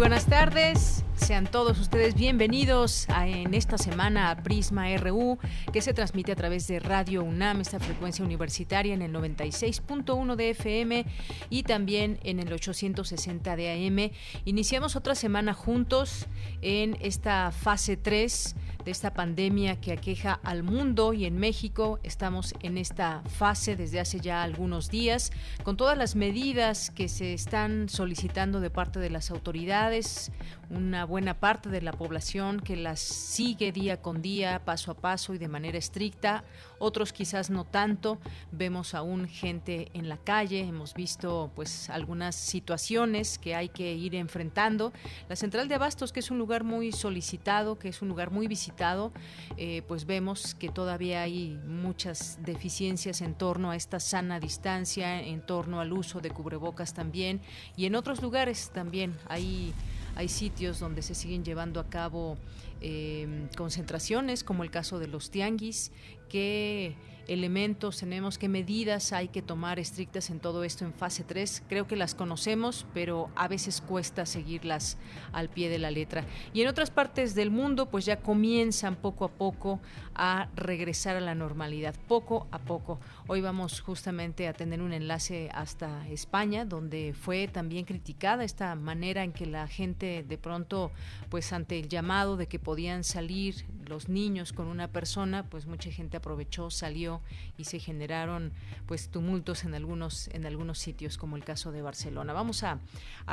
Buenas tardes. Sean todos ustedes bienvenidos en esta semana a Prisma RU, que se transmite a través de Radio UNAM, esta frecuencia universitaria en el 96.1 de FM y también en el 860 de AM. Iniciamos otra semana juntos en esta fase 3 de esta pandemia que aqueja al mundo y en México estamos en esta fase desde hace ya algunos días con todas las medidas que se están solicitando de parte de las autoridades, una buena parte de la población que las sigue día con día, paso a paso y de manera estricta, otros quizás no tanto. Vemos aún gente en la calle, hemos visto pues algunas situaciones que hay que ir enfrentando. La central de abastos, que es un lugar muy solicitado, que es un lugar muy visitado, eh, pues vemos que todavía hay muchas deficiencias en torno a esta sana distancia, en torno al uso de cubrebocas también, y en otros lugares también hay hay sitios donde se siguen llevando a cabo eh, concentraciones, como el caso de los tianguis, que elementos tenemos, qué medidas hay que tomar estrictas en todo esto en fase 3. Creo que las conocemos, pero a veces cuesta seguirlas al pie de la letra. Y en otras partes del mundo, pues ya comienzan poco a poco a regresar a la normalidad, poco a poco. Hoy vamos justamente a tener un enlace hasta España, donde fue también criticada esta manera en que la gente de pronto, pues ante el llamado de que podían salir los niños con una persona, pues mucha gente aprovechó, salió y se generaron pues tumultos en algunos en algunos sitios como el caso de Barcelona. Vamos a,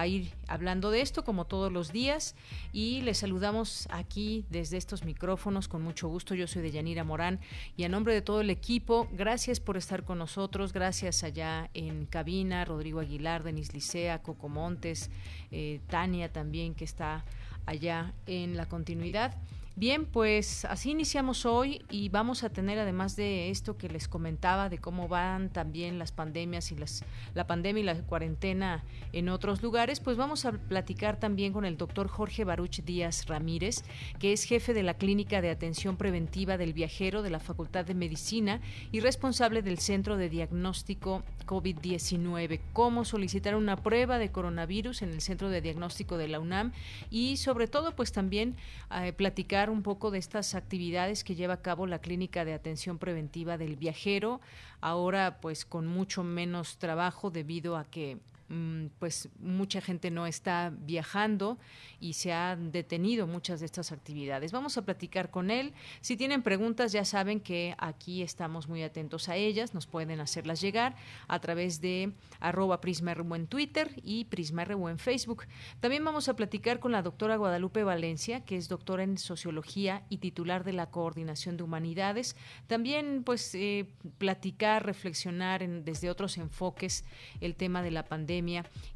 ir hablando de esto como todos los días y les saludamos aquí desde estos micrófonos con mucho gusto. Yo soy de Yanira Morán y a nombre de todo el equipo, gracias por estar con nosotros, gracias allá en cabina, Rodrigo Aguilar, Denis Licea, Coco Montes, eh, Tania también que está allá en la continuidad. Bien, pues así iniciamos hoy y vamos a tener además de esto que les comentaba de cómo van también las pandemias y las la pandemia y la cuarentena en otros lugares, pues vamos a platicar también con el doctor Jorge Baruch Díaz Ramírez, que es jefe de la Clínica de Atención Preventiva del Viajero de la Facultad de Medicina y responsable del Centro de Diagnóstico COVID-19, cómo solicitar una prueba de coronavirus en el Centro de Diagnóstico de la UNAM y sobre todo pues también eh, platicar un poco de estas actividades que lleva a cabo la Clínica de Atención Preventiva del Viajero, ahora pues con mucho menos trabajo debido a que pues mucha gente no está viajando y se han detenido muchas de estas actividades. Vamos a platicar con él. Si tienen preguntas, ya saben que aquí estamos muy atentos a ellas. Nos pueden hacerlas llegar a través de arroba prisma.ru en Twitter y prisma.ru en Facebook. También vamos a platicar con la doctora Guadalupe Valencia, que es doctora en sociología y titular de la Coordinación de Humanidades. También, pues, eh, platicar, reflexionar desde otros enfoques el tema de la pandemia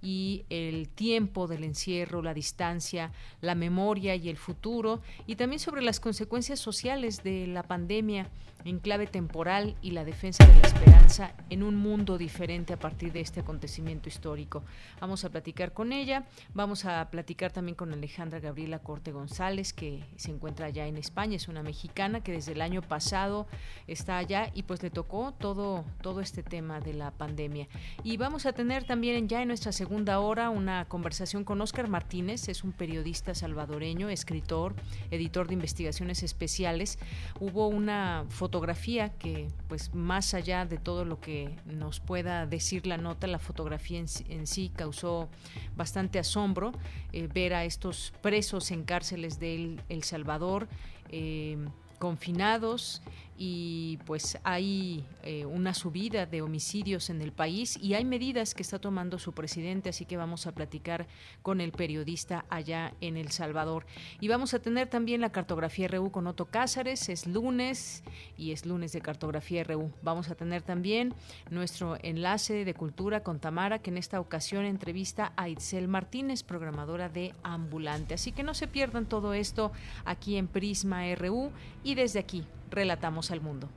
y el tiempo del encierro, la distancia, la memoria y el futuro, y también sobre las consecuencias sociales de la pandemia en clave temporal y la defensa de la esperanza en un mundo diferente a partir de este acontecimiento histórico. Vamos a platicar con ella, vamos a platicar también con Alejandra Gabriela Corte González, que se encuentra allá en España, es una mexicana que desde el año pasado está allá y pues le tocó todo, todo este tema de la pandemia. Y vamos a tener también ya en nuestra segunda hora una conversación con Óscar Martínez, es un periodista salvadoreño, escritor, editor de investigaciones especiales. Hubo una fotografía fotografía que pues más allá de todo lo que nos pueda decir la nota, la fotografía en, sí causó bastante asombro eh, ver a estos presos en cárceles de El, Salvador eh, confinados y pues hay eh, una subida de homicidios en el país y hay medidas que está tomando su presidente, así que vamos a platicar con el periodista allá en El Salvador. Y vamos a tener también la cartografía RU con Otto Cázares, es lunes y es lunes de cartografía RU. Vamos a tener también nuestro enlace de cultura con Tamara, que en esta ocasión entrevista a Itzel Martínez, programadora de Ambulante. Así que no se pierdan todo esto aquí en Prisma RU y desde aquí Relatamos al mundo.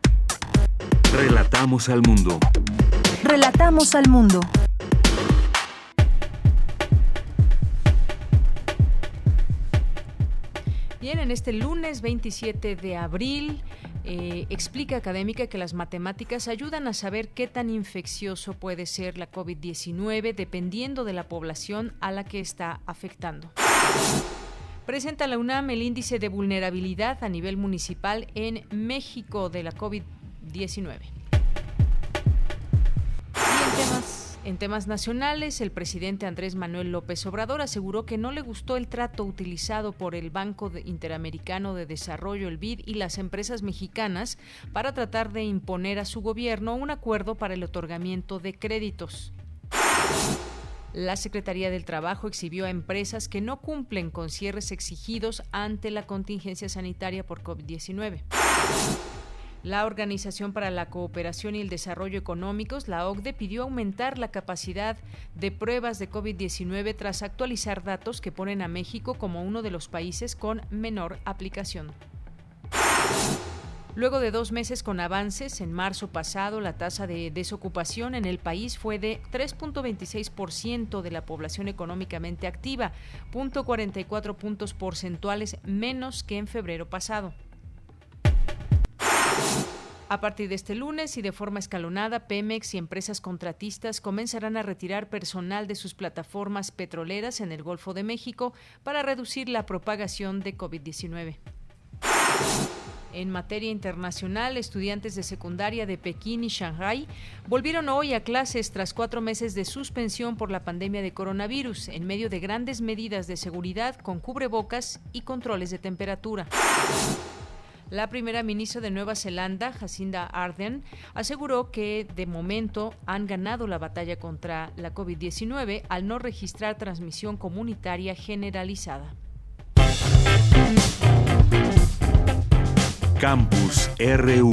Relatamos al mundo. Relatamos al mundo. Bien, en este lunes 27 de abril eh, explica académica que las matemáticas ayudan a saber qué tan infeccioso puede ser la COVID-19 dependiendo de la población a la que está afectando. Presenta la UNAM el índice de vulnerabilidad a nivel municipal en México de la COVID-19. Y en temas, nacionales, el presidente Andrés Manuel López Obrador aseguró que no le gustó el trato utilizado por el Banco Interamericano de Desarrollo, el BID, y las empresas mexicanas para tratar de imponer a su gobierno un acuerdo para el otorgamiento de créditos. La Secretaría del Trabajo exhibió a empresas que no cumplen con cierres exigidos ante la contingencia sanitaria por COVID-19. La Organización para la Cooperación y el Desarrollo Económicos, la OCDE, pidió aumentar la capacidad de pruebas de COVID-19 tras actualizar datos que ponen a México como uno de los países con menor aplicación. Luego de dos meses con avances, en marzo pasado la tasa de desocupación en el país fue de 3.26% de la población económicamente activa, 0.44 puntos porcentuales menos que en febrero pasado. A partir de este lunes y de forma escalonada, Pemex y empresas contratistas comenzarán a retirar personal de sus plataformas petroleras en el Golfo de México para reducir la propagación de COVID-19. En materia internacional, estudiantes de secundaria de Pekín y Shanghái volvieron hoy a clases tras cuatro meses de suspensión por la pandemia de coronavirus, en medio de grandes medidas de seguridad con cubrebocas y controles de temperatura. La primera ministra de Nueva Zelanda, Jacinda Ardern, aseguró que de momento han ganado la batalla contra la COVID-19 al no registrar transmisión comunitaria generalizada. Campus RU.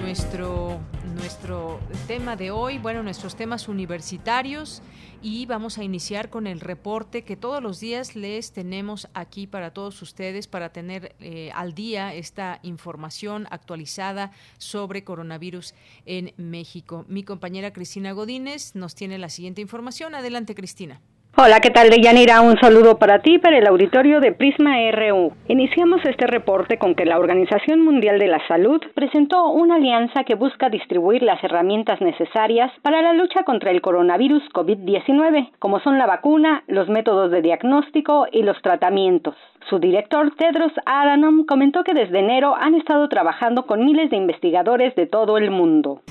Nuestro, nuestro tema de hoy, bueno, nuestros temas universitarios y vamos a iniciar con el reporte que todos los días les tenemos aquí para todos ustedes para tener eh, al día esta información actualizada sobre coronavirus en México. Mi compañera Cristina Godínez nos tiene la siguiente información. Adelante, Cristina. Hola, ¿qué tal, Deyanira? Un saludo para ti, para el auditorio de Prisma RU. Iniciamos este reporte con que la Organización Mundial de la Salud presentó una alianza que busca distribuir las herramientas necesarias para la lucha contra el coronavirus COVID-19, como son la vacuna, los métodos de diagnóstico y los tratamientos. Su director, Tedros Adhanom, comentó que desde enero han estado trabajando con miles de investigadores de todo el mundo.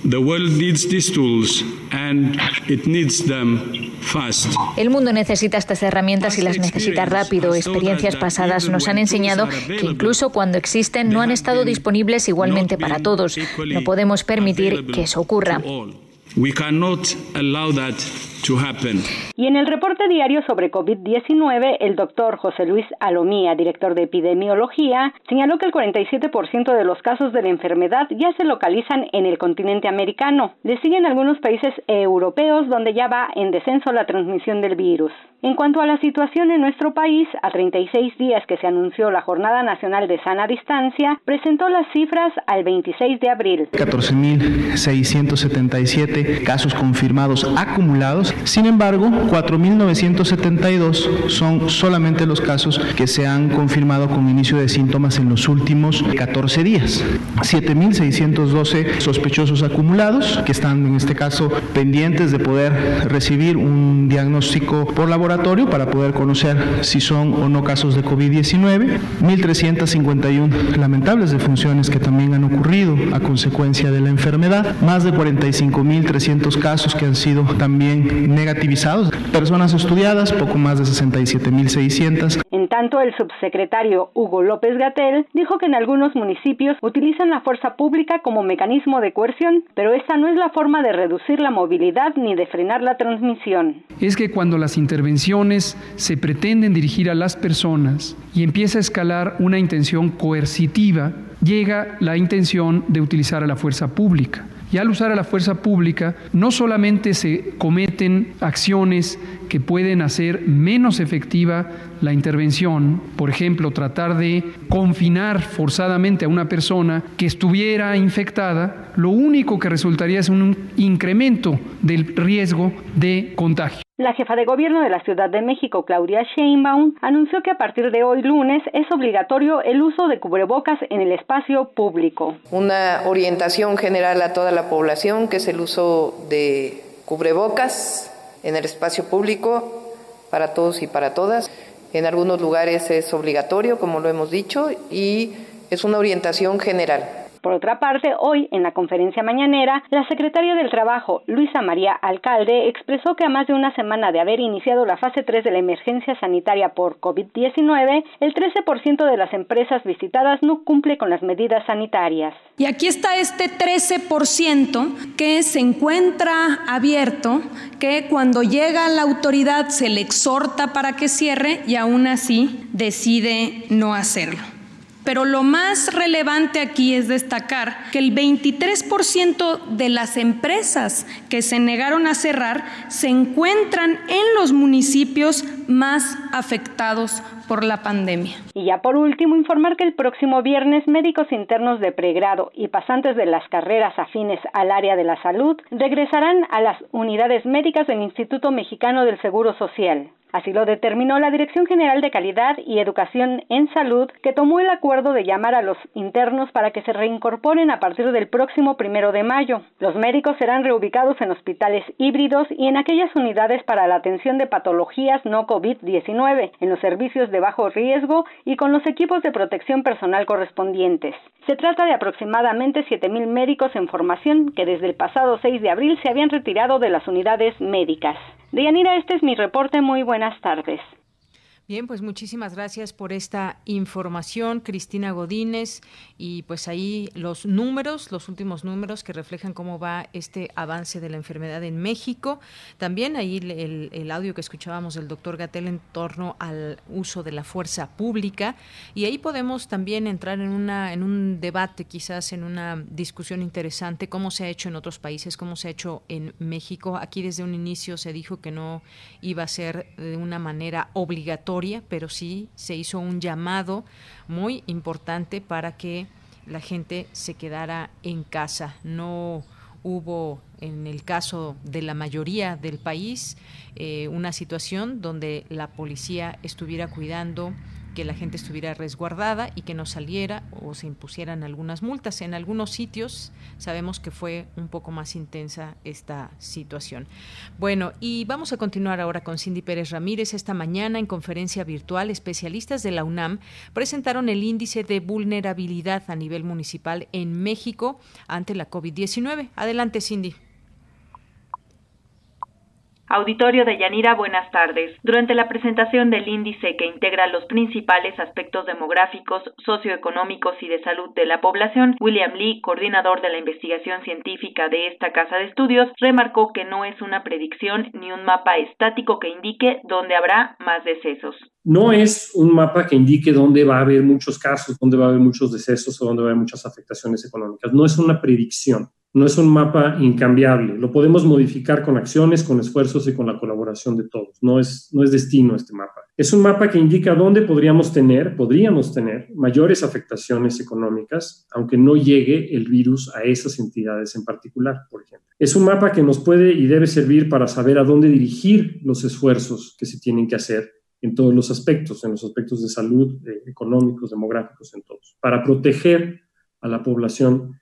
El mundo necesita estas herramientas y las necesita rápido. Experiencias pasadas nos han enseñado que incluso cuando existen no han estado disponibles igualmente para todos. No podemos permitir que eso ocurra. Y en el reporte diario sobre COVID-19, el doctor José Luis Alomía, director de epidemiología, señaló que el 47% de los casos de la enfermedad ya se localizan en el continente americano. Le siguen algunos países europeos donde ya va en descenso la transmisión del virus. En cuanto a la situación en nuestro país, a 36 días que se anunció la Jornada Nacional de Sana Distancia, presentó las cifras al 26 de abril. 14.677 casos confirmados acumulados sin embargo, 4.972 son solamente los casos que se han confirmado con inicio de síntomas en los últimos 14 días. 7.612 sospechosos acumulados que están en este caso pendientes de poder recibir un diagnóstico por laboratorio para poder conocer si son o no casos de COVID-19. 1.351 lamentables defunciones que también han ocurrido a consecuencia de la enfermedad. Más de 45.300 casos que han sido también negativizados. Personas estudiadas, poco más de 67.600. En tanto, el subsecretario Hugo López Gatel dijo que en algunos municipios utilizan la fuerza pública como mecanismo de coerción, pero esta no es la forma de reducir la movilidad ni de frenar la transmisión. Es que cuando las intervenciones se pretenden dirigir a las personas y empieza a escalar una intención coercitiva, llega la intención de utilizar a la fuerza pública. Y al usar a la fuerza pública, no solamente se cometen acciones que pueden hacer menos efectiva la intervención, por ejemplo, tratar de confinar forzadamente a una persona que estuviera infectada, lo único que resultaría es un incremento del riesgo de contagio. La jefa de gobierno de la Ciudad de México, Claudia Sheinbaum, anunció que a partir de hoy lunes es obligatorio el uso de cubrebocas en el espacio público. Una orientación general a toda la población que es el uso de cubrebocas en el espacio público para todos y para todas. En algunos lugares es obligatorio, como lo hemos dicho, y es una orientación general. Por otra parte, hoy, en la conferencia mañanera, la secretaria del Trabajo, Luisa María Alcalde, expresó que a más de una semana de haber iniciado la fase 3 de la emergencia sanitaria por COVID-19, el 13% de las empresas visitadas no cumple con las medidas sanitarias. Y aquí está este 13% que se encuentra abierto, que cuando llega la autoridad se le exhorta para que cierre y aún así decide no hacerlo. Pero lo más relevante aquí es destacar que el 23% de las empresas que se negaron a cerrar se encuentran en los municipios más afectados por la pandemia. Y ya por último, informar que el próximo viernes médicos internos de pregrado y pasantes de las carreras afines al área de la salud regresarán a las unidades médicas del Instituto Mexicano del Seguro Social. Así lo determinó la Dirección General de Calidad y Educación en Salud, que tomó el acuerdo de llamar a los internos para que se reincorporen a partir del próximo primero de mayo. Los médicos serán reubicados en hospitales híbridos y en aquellas unidades para la atención de patologías no COVID-19, en los servicios de bajo riesgo y con los equipos de protección personal correspondientes. Se trata de aproximadamente 7.000 médicos en formación que desde el pasado 6 de abril se habían retirado de las unidades médicas. Deyanira, este es mi reporte. Muy buenas tardes. Bien, pues muchísimas gracias por esta información, Cristina Godínez, y pues ahí los números, los últimos números que reflejan cómo va este avance de la enfermedad en México. También ahí el, audio que escuchábamos del doctor Gatel en torno al uso de la fuerza pública, y ahí podemos también entrar en, una, en un debate, quizás en una discusión interesante, cómo se ha hecho en otros países, cómo se ha hecho en México. Aquí desde un inicio se dijo que no iba a ser de una manera obligatoria pero sí se hizo un llamado muy importante para que la gente se quedara en casa. No hubo, en el caso de la mayoría del país, eh, una situación donde la policía estuviera cuidando que la gente estuviera resguardada y que no saliera o se impusieran algunas multas. En algunos sitios sabemos que fue un poco más intensa esta situación. Bueno, y vamos a continuar ahora con Cindy Pérez Ramírez. Esta mañana en conferencia virtual, especialistas de la UNAM presentaron el índice de vulnerabilidad a nivel municipal en México ante la COVID-19. Adelante, Cindy. Auditorio de Yanira, buenas tardes. Durante la presentación del índice que integra los principales aspectos demográficos, socioeconómicos y de salud de la población, William Lee, coordinador de la investigación científica de esta casa de estudios, remarcó que no es una predicción ni un mapa estático que indique dónde habrá más decesos. No es un mapa que indique dónde va a haber muchos casos, dónde va a haber muchos decesos o dónde va a haber muchas afectaciones económicas. No es una predicción no es un mapa incambiable. Lo podemos modificar con acciones, con esfuerzos y con la colaboración de todos. No es, no es destino este mapa. Es un mapa que indica dónde podríamos tener, podríamos tener mayores afectaciones económicas, aunque no llegue el virus a esas entidades en particular, por ejemplo. Es un mapa que nos puede y debe servir para saber a dónde dirigir los esfuerzos que se tienen que hacer en todos los aspectos, en los aspectos de salud, económicos, demográficos, en todos, para proteger a la población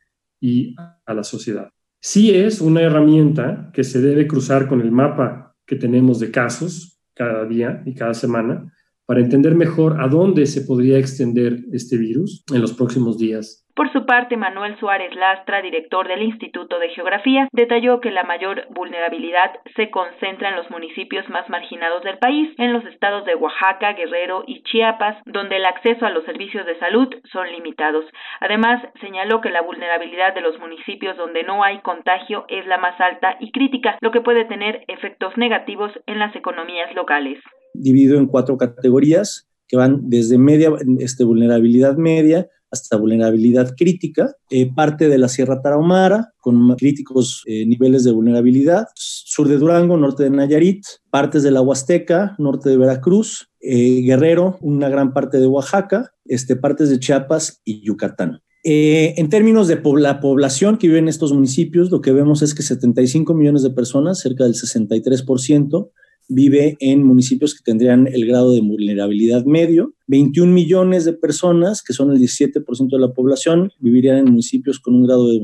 y a la sociedad. Sí es una herramienta que se debe cruzar con el mapa que tenemos de casos cada día y cada semana para entender mejor a dónde se podría extender este virus en los próximos días. Por su parte, Manuel Suárez Lastra, director del Instituto de Geografía, detalló que la mayor vulnerabilidad se concentra en los municipios más marginados del país, en los estados de Oaxaca, Guerrero y Chiapas, donde el acceso a los servicios de salud son limitados. Además, señaló que la vulnerabilidad de los municipios donde no hay contagio es la más alta y crítica, lo que puede tener efectos negativos en las economías locales. Dividido en cuatro categorías que van desde media, este, vulnerabilidad media hasta vulnerabilidad crítica, eh, parte de la Sierra Tarahumara con críticos eh, niveles de vulnerabilidad, sur de Durango, norte de Nayarit, partes de la Huasteca, norte de Veracruz, eh, Guerrero, una gran parte de Oaxaca, este, partes de Chiapas y Yucatán. en términos de la población que vive en estos municipios, lo que vemos es que 75 millones de personas, cerca del 63%, vive en municipios que tendrían el grado de vulnerabilidad medio. 21 millones de personas, que son el 17% de la población, vivirían en municipios con un grado de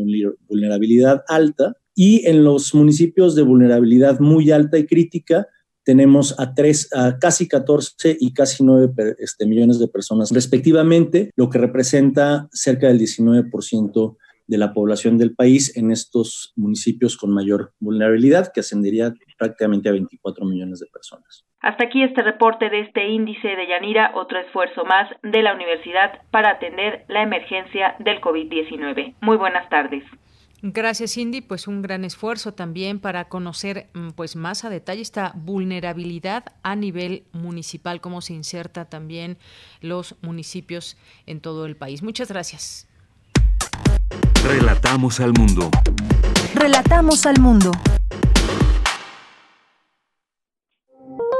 vulnerabilidad alta. Y en los municipios de vulnerabilidad muy alta y crítica, tenemos a, tres, a casi 14 y casi 9 este, millones de personas respectivamente, lo que representa cerca del 19% de la población del país en estos municipios con mayor vulnerabilidad, que ascendería prácticamente a 24 millones de personas. Hasta aquí este reporte de este índice de Yanira, otro esfuerzo más de la universidad para atender la emergencia del COVID-19. Muy buenas tardes. Gracias, Cindy. Pues un gran esfuerzo también para conocer mm, pues más a detalle esta vulnerabilidad a nivel municipal, cómo se inserta también los municipios en todo el país. Muchas gracias. Relatamos al mundo. Relatamos al mundo.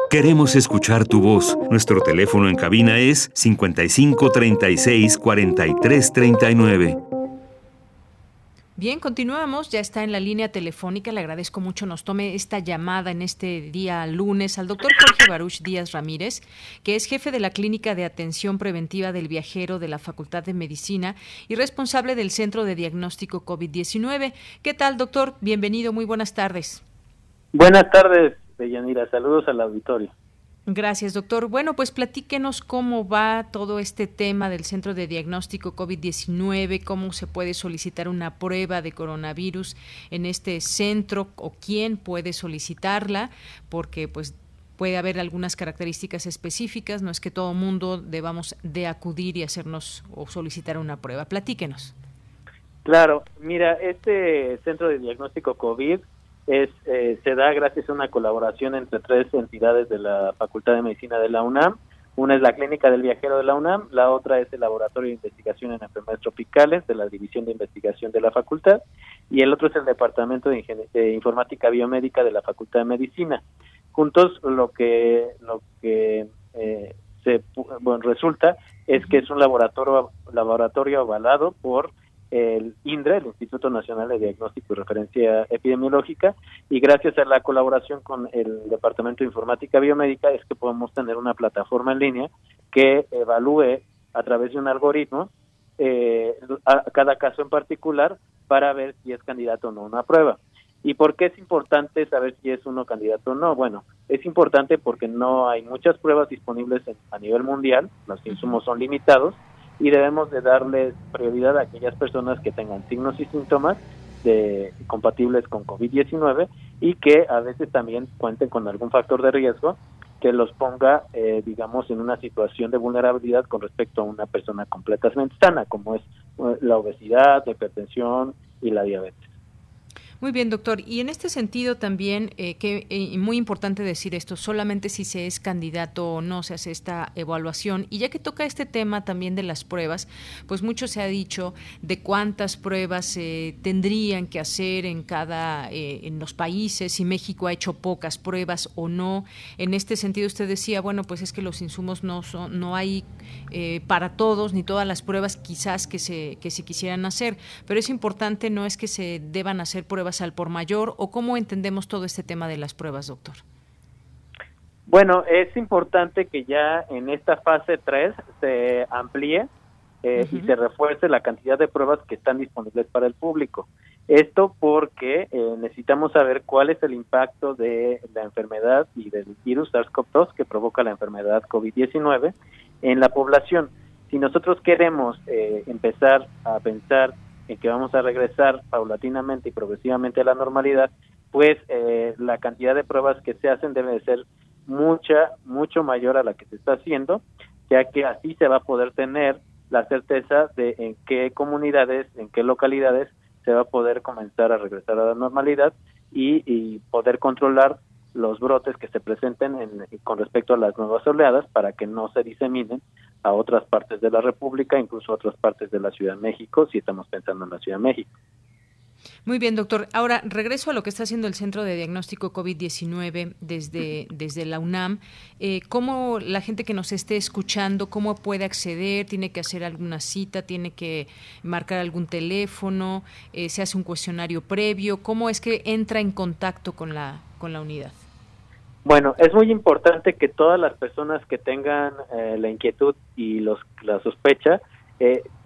Queremos escuchar tu voz. Nuestro teléfono en cabina es 55 36 43 39. Bien, continuamos. Ya está en la línea telefónica. Le agradezco mucho nos tome esta llamada en este día lunes al doctor Jorge Baruch Díaz Ramírez, que es jefe de la Clínica de Atención Preventiva del Viajero de la Facultad de Medicina y responsable del Centro de Diagnóstico COVID-19. ¿Qué tal, doctor? Bienvenido. Muy buenas tardes. Buenas tardes, Deyanira. Saludos al auditorio. Gracias, doctor. Bueno, pues platíquenos cómo va todo este tema del Centro de Diagnóstico COVID-19, cómo se puede solicitar una prueba de coronavirus en este centro o quién puede solicitarla, porque pues puede haber algunas características específicas, no es que todo mundo debamos de acudir y hacernos o solicitar una prueba. Platíquenos. Claro, mira, este Centro de Diagnóstico COVID es, eh, se da gracias a una colaboración entre tres entidades de la Facultad de Medicina de la UNAM. Una es la Clínica del Viajero de la UNAM, la otra es el Laboratorio de Investigación en Enfermedades Tropicales de la División de Investigación de la Facultad y el otro es el Departamento de, Informática Biomédica de la Facultad de Medicina. Juntos lo que lo que eh, se bueno, resulta es que es un laboratorio laboratorio avalado por el INDRE, el Instituto Nacional de Diagnóstico y Referencia Epidemiológica, y gracias a la colaboración con el Departamento de Informática Biomédica es que podemos tener una plataforma en línea que evalúe a través de un algoritmo eh, a cada caso en particular para ver si es candidato o no a una prueba. ¿Y por qué es importante saber si es uno candidato o no? Bueno, es importante porque no hay muchas pruebas disponibles a nivel mundial, los insumos son limitados, y debemos de darles prioridad a aquellas personas que tengan signos y síntomas de, compatibles con COVID-19 y que a veces también cuenten con algún factor de riesgo que los ponga, eh, digamos, en una situación de vulnerabilidad con respecto a una persona completamente sana, como es eh, la obesidad, la hipertensión y la diabetes. Muy bien, doctor. Y en este sentido también, eh, que eh, muy importante decir esto, solamente si se es candidato o no se hace esta evaluación. Y ya que toca este tema también de las pruebas, pues mucho se ha dicho de cuántas pruebas se tendrían que hacer en cada, eh, en los países, si México ha hecho pocas pruebas o no. En este sentido, usted decía, bueno, pues es que los insumos no son, no hay para todos ni todas las pruebas quizás que se, que se quisieran hacer, pero es importante no es que se deban hacer pruebas al por mayor o cómo entendemos todo este tema de las pruebas, doctor? Bueno, es importante que ya en esta fase 3 se amplíe eh, y se refuerce la cantidad de pruebas que están disponibles para el público. Esto porque eh, necesitamos saber cuál es el impacto de la enfermedad y del virus SARS-CoV-2 que provoca la enfermedad COVID-19 en la población. Si nosotros queremos eh, empezar a pensar en que vamos a regresar paulatinamente y progresivamente a la normalidad, pues eh, la cantidad de pruebas que se hacen debe de ser mucha, mucho mayor a la que se está haciendo, ya que así se va a poder tener la certeza de en qué comunidades, en qué localidades se va a poder comenzar a regresar a la normalidad y, poder controlar los brotes que se presenten con respecto a las nuevas oleadas para que no se diseminen a otras partes de la República, incluso a otras partes de la Ciudad de México, si estamos pensando en la Ciudad de México. Muy bien, doctor. Ahora, regreso a lo que está haciendo el Centro de Diagnóstico COVID-19 desde, desde la UNAM. Eh, ¿Cómo la gente que nos esté escuchando, cómo puede acceder? ¿Tiene que hacer alguna cita? ¿Tiene que marcar algún teléfono? Eh, ¿Se hace un cuestionario previo? ¿Cómo es que entra en contacto con la, con la unidad? Bueno, es muy importante que todas las personas que tengan eh, la inquietud y los, la sospecha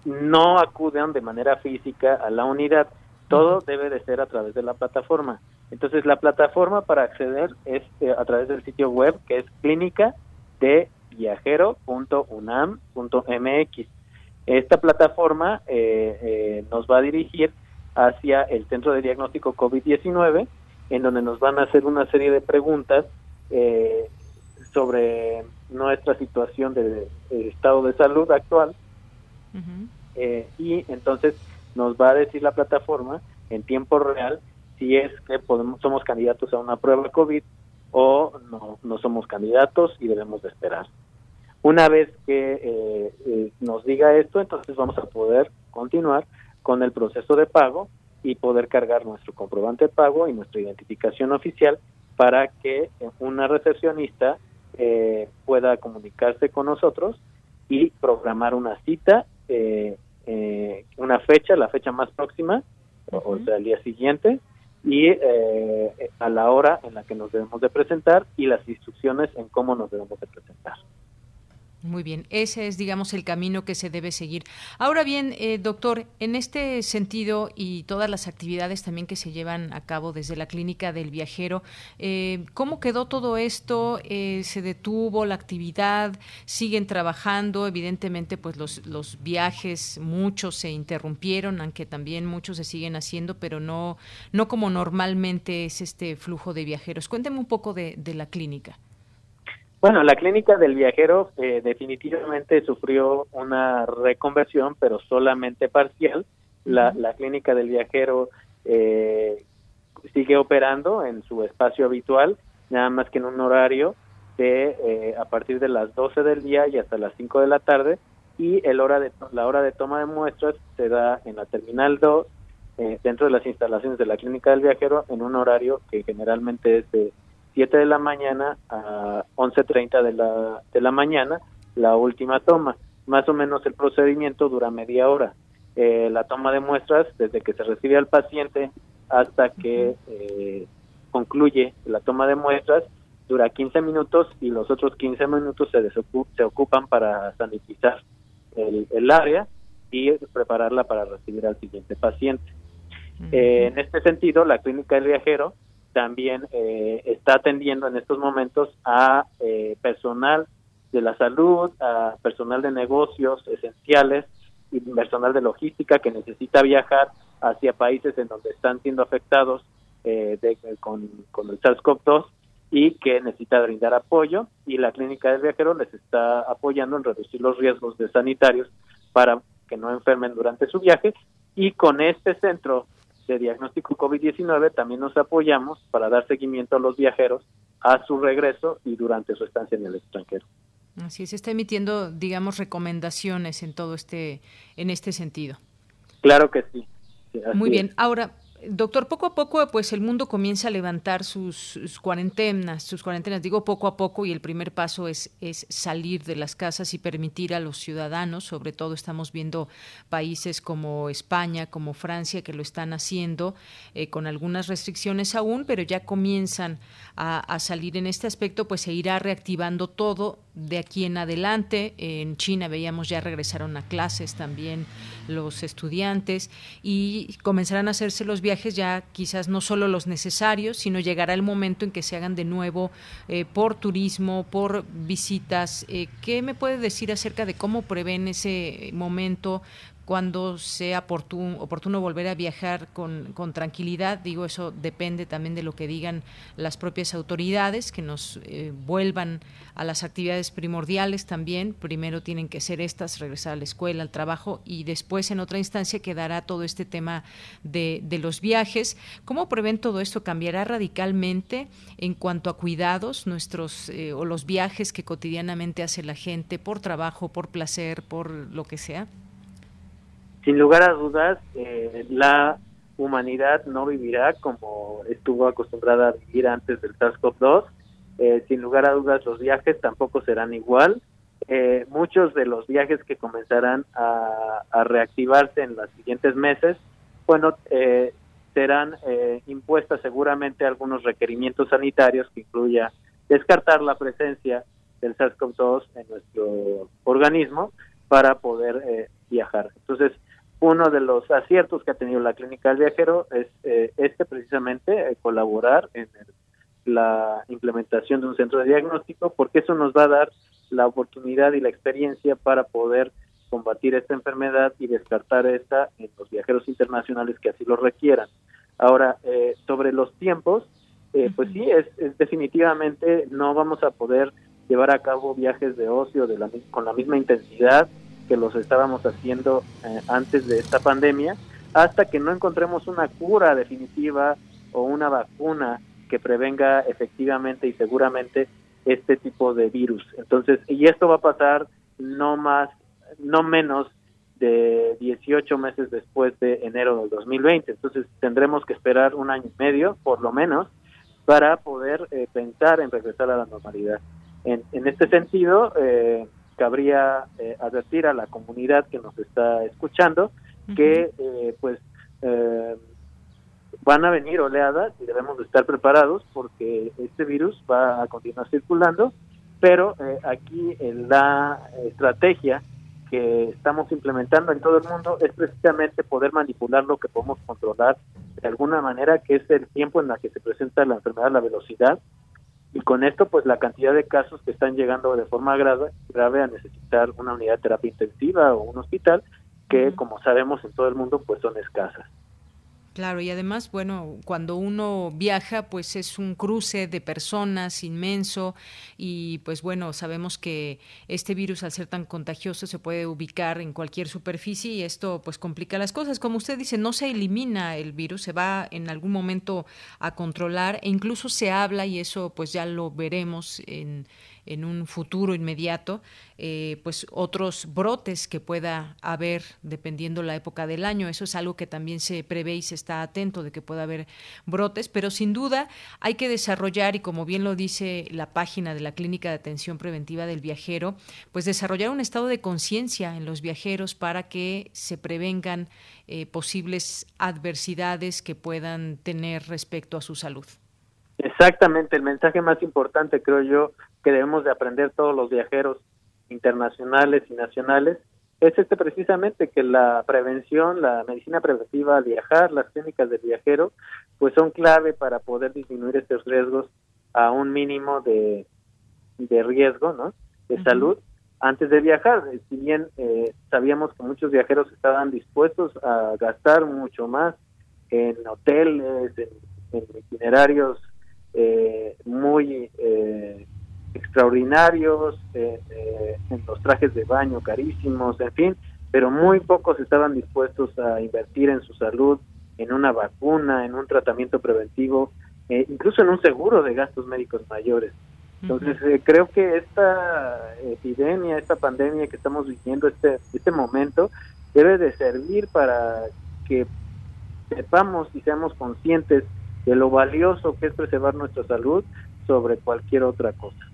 no acudan de manera física a la unidad todo debe de ser a través de la plataforma. Entonces, la plataforma para acceder es eh, a través del sitio web que es clínica de viajero.unam.mx. Esta plataforma eh, eh, nos va a dirigir hacia el centro de diagnóstico COVID-19, en donde nos van a hacer una serie de preguntas sobre nuestra situación de, estado de salud actual. y entonces nos va a decir la plataforma en tiempo real si es que podemos, somos candidatos a una prueba COVID o no, no somos candidatos y debemos de esperar. Una vez que eh, eh, nos diga esto, entonces vamos a poder continuar con el proceso de pago y poder cargar nuestro comprobante de pago y nuestra identificación oficial para que una recepcionista eh, pueda comunicarse con nosotros y programar una cita eh, eh, una fecha, la fecha más próxima, o sea, el día siguiente, y eh, a la hora en la que nos debemos de presentar y las instrucciones en cómo nos debemos de presentar. Muy bien, ese es, digamos, el camino que se debe seguir. Ahora bien, eh, doctor, en este sentido y todas las actividades también que se llevan a cabo desde la clínica del viajero, eh, ¿cómo quedó todo esto? Eh, ¿Se detuvo la actividad? ¿Siguen trabajando? Evidentemente, pues los, los viajes, muchos se interrumpieron, aunque también muchos se siguen haciendo, pero no, no como normalmente es este flujo de viajeros. Cuénteme un poco de, de la clínica. Bueno, la clínica del viajero eh, definitivamente sufrió una reconversión, pero solamente parcial. La, clínica del viajero eh, sigue operando en su espacio habitual, nada más que en un horario de eh, a partir de las 12 del día y hasta las 5 de la tarde y el hora de la hora de toma de muestras se da en la terminal 2 dentro de las instalaciones de la clínica del viajero en un horario que generalmente es de 7 de la mañana a 11.30 de la, de la mañana la última toma. Más o menos el procedimiento dura media hora. Eh, la toma de muestras, desde que se recibe al paciente hasta que eh, concluye la toma de muestras, dura 15 minutos y los otros 15 minutos se, se ocupan para sanitizar el, el, área y prepararla para recibir al siguiente paciente. Eh, en este sentido, la clínica del viajero también eh, está atendiendo en estos momentos a eh, personal de la salud, a personal de negocios esenciales y personal de logística que necesita viajar hacia países en donde están siendo afectados eh, con, con el SARS-CoV-2 y que necesita brindar apoyo. Y la clínica del viajero les está apoyando en reducir los riesgos de sanitarios para que no enfermen durante su viaje. Y con este centro de diagnóstico COVID-19 también nos apoyamos para dar seguimiento a los viajeros a su regreso y durante su estancia en el extranjero. Así se está emitiendo, digamos, recomendaciones en todo este, en este sentido. Claro que sí. Muy bien. Ahora, Doctor, poco a poco, pues el mundo comienza a levantar sus, cuarentenas, sus cuarentenas. Digo poco a poco y el primer paso es, salir de las casas y permitir a los ciudadanos, sobre todo estamos viendo países como España, como Francia, que lo están haciendo eh, con algunas restricciones aún, pero ya comienzan a salir en este aspecto, pues se irá reactivando todo de aquí en adelante. En China veíamos ya regresaron a clases también los estudiantes y comenzarán a hacerse los viajes ya quizás no solo los necesarios, sino llegará el momento en que se hagan de nuevo eh, por turismo, por visitas. Eh, ¿Qué me puede decir acerca de cómo prevén ese momento? Cuando sea oportuno, volver a viajar con, con, tranquilidad. Digo, eso depende también de lo que digan las propias autoridades, que nos eh, vuelvan a las actividades primordiales también. Primero tienen que ser estas, regresar a la escuela, al trabajo, y después en otra instancia quedará todo este tema de, de los viajes. ¿Cómo prevén todo esto? ¿Cambiará radicalmente en cuanto a cuidados nuestros eh, o los viajes que cotidianamente hace la gente por trabajo, por placer, por lo que sea? Sin lugar a dudas, eh, la humanidad no vivirá como estuvo acostumbrada a vivir antes del SARS-CoV-2. Eh, sin lugar a dudas, los viajes tampoco serán igual. Eh, muchos de los viajes que comenzarán a, reactivarse en los siguientes meses, bueno, serán impuestas seguramente algunos requerimientos sanitarios que incluya descartar la presencia del SARS-CoV-2 en nuestro organismo para poder viajar. Entonces, uno de los aciertos que ha tenido la clínica del viajero es eh, este precisamente, eh, colaborar en la implementación de un centro de diagnóstico, porque eso nos va a dar la oportunidad y la experiencia para poder combatir esta enfermedad y descartar esta en los viajeros internacionales que así lo requieran. Ahora, eh, sobre los tiempos, pues sí, es, es, definitivamente no vamos a poder llevar a cabo viajes de ocio de la, con la misma intensidad que los estábamos haciendo eh, antes de esta pandemia, hasta que no encontremos una cura definitiva o una vacuna que prevenga efectivamente y seguramente este tipo de virus. Entonces, y esto va a pasar no más, no menos de 18 meses después de enero del 2020. Entonces, tendremos que esperar un año y medio, por lo menos, para poder eh, pensar en regresar a la normalidad. En, en este sentido, eh, cabría eh, advertir a la comunidad que nos está escuchando que eh, pues eh, van a venir oleadas y debemos de estar preparados porque este virus va a continuar circulando, pero aquí la estrategia que estamos implementando en todo el mundo es precisamente poder manipular lo que podemos controlar de alguna manera, que es el tiempo en la que se presenta la enfermedad, la velocidad, y con esto pues la cantidad de casos que están llegando de forma grave, grave a necesitar una unidad de terapia intensiva o un hospital que como sabemos en todo el mundo pues son escasas. Claro, y además, bueno, cuando uno viaja, pues es un cruce de personas inmenso y pues bueno, sabemos que este virus al ser tan contagioso se puede ubicar en cualquier superficie y esto pues complica las cosas. Como usted dice, no se elimina el virus, se va en algún momento a controlar e incluso se habla y eso pues ya lo veremos en en un futuro inmediato, eh, pues otros brotes que pueda haber dependiendo la época del año. Eso es algo que también se prevé y se está atento de que pueda haber brotes, pero sin duda hay que desarrollar, y como bien lo dice la página de la Clínica de Atención Preventiva del Viajero, pues desarrollar un estado de conciencia en los viajeros para que se prevengan eh, posibles adversidades que puedan tener respecto a su salud. Exactamente, el mensaje más importante creo yo que debemos de aprender todos los viajeros internacionales y nacionales es este precisamente que la prevención, la medicina preventiva al viajar, las clínicas del viajero, pues son clave para poder disminuir estos riesgos a un mínimo de, de riesgo, ¿no? De salud antes de viajar. Si bien eh, sabíamos que muchos viajeros estaban dispuestos a gastar mucho más en hoteles, en, itinerarios eh, muy eh, extraordinarios, eh, eh, en los trajes de baño carísimos, en fin, pero muy pocos estaban dispuestos a invertir en su salud, en una vacuna, en un tratamiento preventivo, eh, incluso en un seguro de gastos médicos mayores. Entonces, creo que esta epidemia, esta pandemia que estamos viviendo, este, este momento, debe de servir para que sepamos y seamos conscientes de lo valioso que es preservar nuestra salud sobre cualquier otra cosa.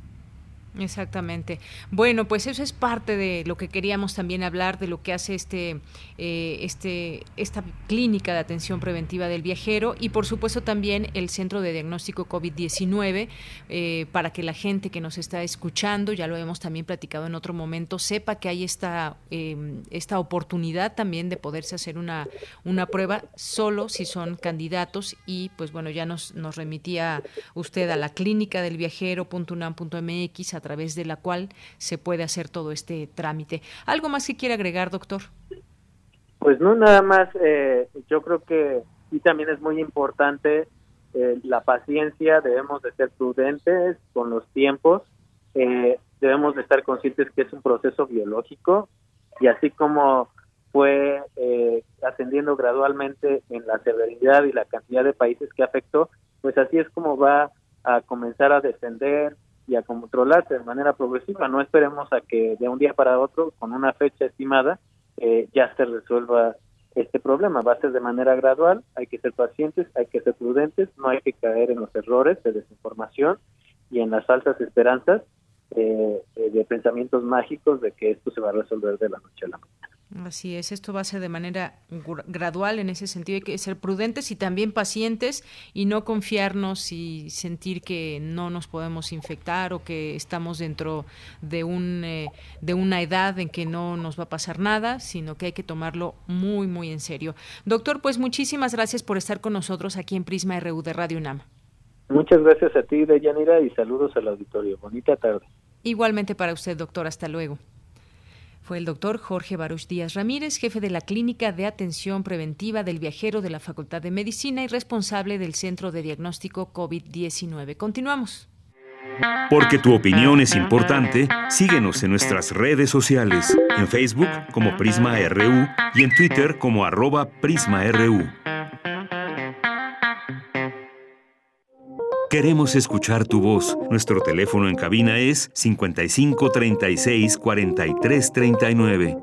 Exactamente. Bueno, pues eso es parte de lo que queríamos también hablar de lo que hace este, eh, este, esta clínica de atención preventiva del viajero y por supuesto también el centro de diagnóstico COVID-19 eh, para que la gente que nos está escuchando, ya lo hemos también platicado en otro momento, sepa que hay esta, em, esta oportunidad también de poderse hacer una, una prueba solo si son candidatos y pues bueno, ya nos, nos remitía usted a la clínica del viajero.unam.mx a través de la cual se puede hacer todo este trámite. ¿Algo más que quiere agregar, doctor? Pues no, nada más, eh, yo creo que sí también es muy importante eh, la paciencia, debemos de ser prudentes con los tiempos, eh, debemos de estar conscientes que es un proceso biológico y así como fue ascendiendo gradualmente en la severidad y la cantidad de países que afectó, pues así es como va a comenzar a descender y a controlarse de manera progresiva. No esperemos a que de un día para otro, con una fecha estimada, eh, ya se resuelva este problema. Va a ser de manera gradual, hay que ser pacientes, hay que ser prudentes, no hay que caer en los errores de desinformación y en las falsas esperanzas eh, eh, de pensamientos mágicos de que esto se va a resolver de la noche a la mañana. Así es, esto va a ser de manera gradual, en ese sentido hay que ser prudentes y también pacientes y no confiarnos y sentir que no nos podemos infectar o que estamos dentro de, un, eh, de una edad en que no nos va a pasar nada, sino que hay que tomarlo muy, muy en serio. Doctor, pues muchísimas gracias por estar con nosotros aquí en Prisma RU de Radio UNAM. Muchas gracias a ti, Deyanira, y saludos al auditorio. Bonita tarde. Igualmente para usted, doctor. Hasta luego. Fue el doctor Jorge Baruch Díaz Ramírez, jefe de la Clínica de Atención Preventiva del Viajero de la Facultad de Medicina y responsable del Centro de Diagnóstico COVID-19. Continuamos. Porque tu opinión es importante, síguenos en nuestras redes sociales, en Facebook como Prisma RU y en Twitter como arroba PrismaRU. Queremos escuchar tu voz. Nuestro teléfono en cabina es 55 36 43 39.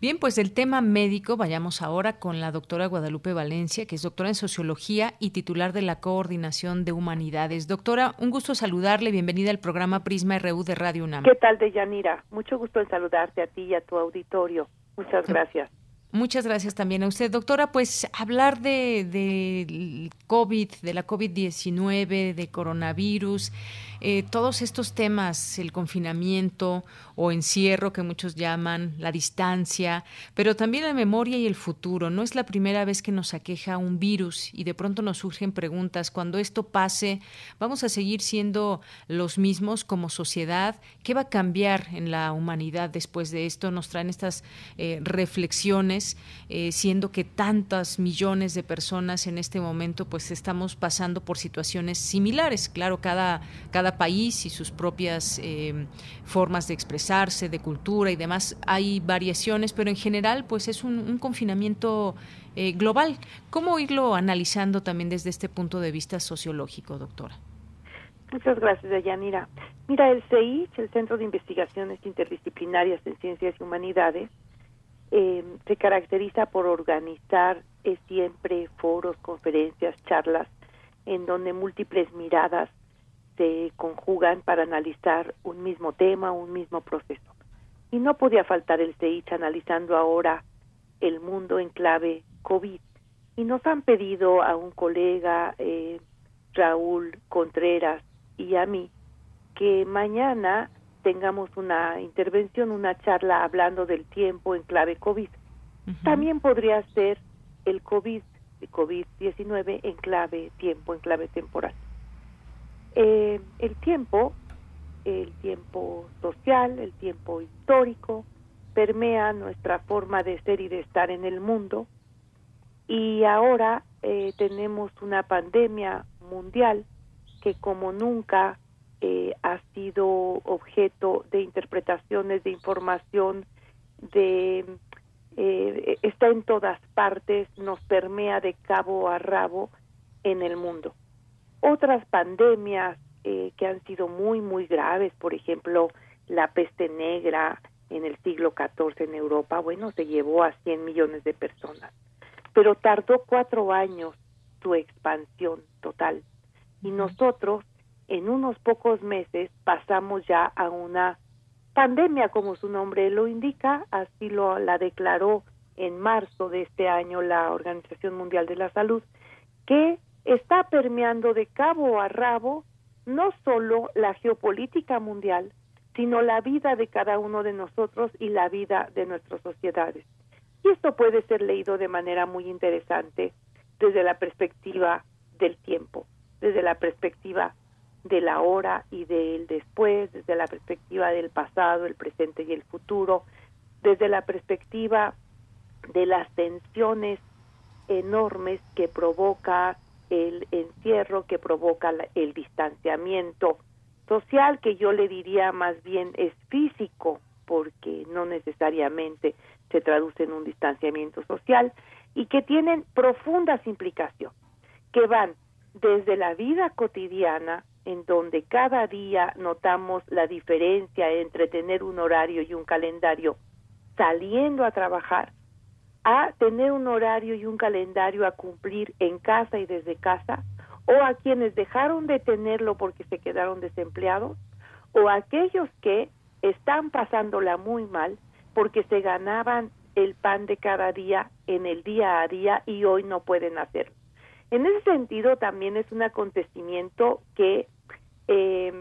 Bien, pues del tema médico vayamos ahora con la doctora Guadalupe Valencia, que es doctora en sociología y titular de la Coordinación de Humanidades. Doctora, un gusto saludarle, bienvenida al programa Prisma RU de Radio UNAM. ¿Qué tal, Deyanira? Mucho gusto en saludarte a ti y a tu auditorio. Muchas gracias. Muchas gracias también a usted, doctora. Pues hablar de, de COVID, de la COVID-19, de coronavirus, eh, todos estos temas, el confinamiento o encierro que muchos llaman, la distancia, pero también la memoria y el futuro. No es la primera vez que nos aqueja un virus y de pronto nos surgen preguntas. Cuando esto pase, ¿vamos a seguir siendo los mismos como sociedad? ¿Qué va a cambiar en la humanidad después de esto? Nos traen estas eh, reflexiones, eh, siendo que tantas millones de personas en este momento pues estamos pasando por situaciones similares. Claro, cada, cada país y sus propias eh, formas de expresarse, de cultura y demás. Hay variaciones, pero en general, pues es un, confinamiento eh, global. ¿Cómo irlo analizando también desde este punto de vista sociológico, doctora? Muchas gracias, Dayanira. Mira, el CEICH, el Centro de Investigaciones Interdisciplinarias en Ciencias y Humanidades, eh, se caracteriza por organizar siempre foros, conferencias, charlas, en donde múltiples miradas se conjugan para analizar un mismo tema, un mismo proceso. Y no podía faltar el CEICH analizando ahora el mundo en clave COVID. Y nos han pedido a un colega, eh, Raúl Contreras, y a mí, que mañana tengamos una intervención, una charla hablando del tiempo en clave COVID. También podría ser el COVID, COVID-19 en clave tiempo, en clave temporal. Eh, el tiempo, el tiempo social, el tiempo histórico, permea nuestra forma de ser y de estar en el mundo. Y ahora eh, tenemos una pandemia mundial que como nunca eh, ha sido objeto de interpretaciones, de información, de está en todas partes, nos permea de cabo a rabo en el mundo. Otras pandemias eh, que han sido muy, muy graves, por ejemplo, la peste negra en el siglo XIV en Europa, bueno, se llevó a 100 millones de personas, pero tardó cuatro años su expansión total. Y nosotros en unos pocos meses pasamos ya a una pandemia, como su nombre lo indica, así lo la declaró en marzo de este año la Organización Mundial de la Salud, que está permeando de cabo a rabo no solo la geopolítica mundial, sino la vida de cada uno de nosotros y la vida de nuestras sociedades. Y esto puede ser leído de manera muy interesante desde la perspectiva del tiempo, desde la perspectiva de la hora y del después, desde la perspectiva del pasado, el presente y el futuro, desde la perspectiva de las tensiones enormes que provoca el encierro, que provoca el distanciamiento social, que yo le diría más bien es físico, porque no necesariamente se traduce en un distanciamiento social, y que tienen profundas implicaciones, que van desde la vida cotidiana, en donde cada día notamos la diferencia entre tener un horario y un calendario saliendo a trabajar, a tener un horario y un calendario a cumplir en casa y desde casa, o a quienes dejaron de tenerlo porque se quedaron desempleados, o a aquellos que están pasándola muy mal porque se ganaban el pan de cada día en el día a día y hoy no pueden hacerlo. En ese sentido, también es un acontecimiento que, eh,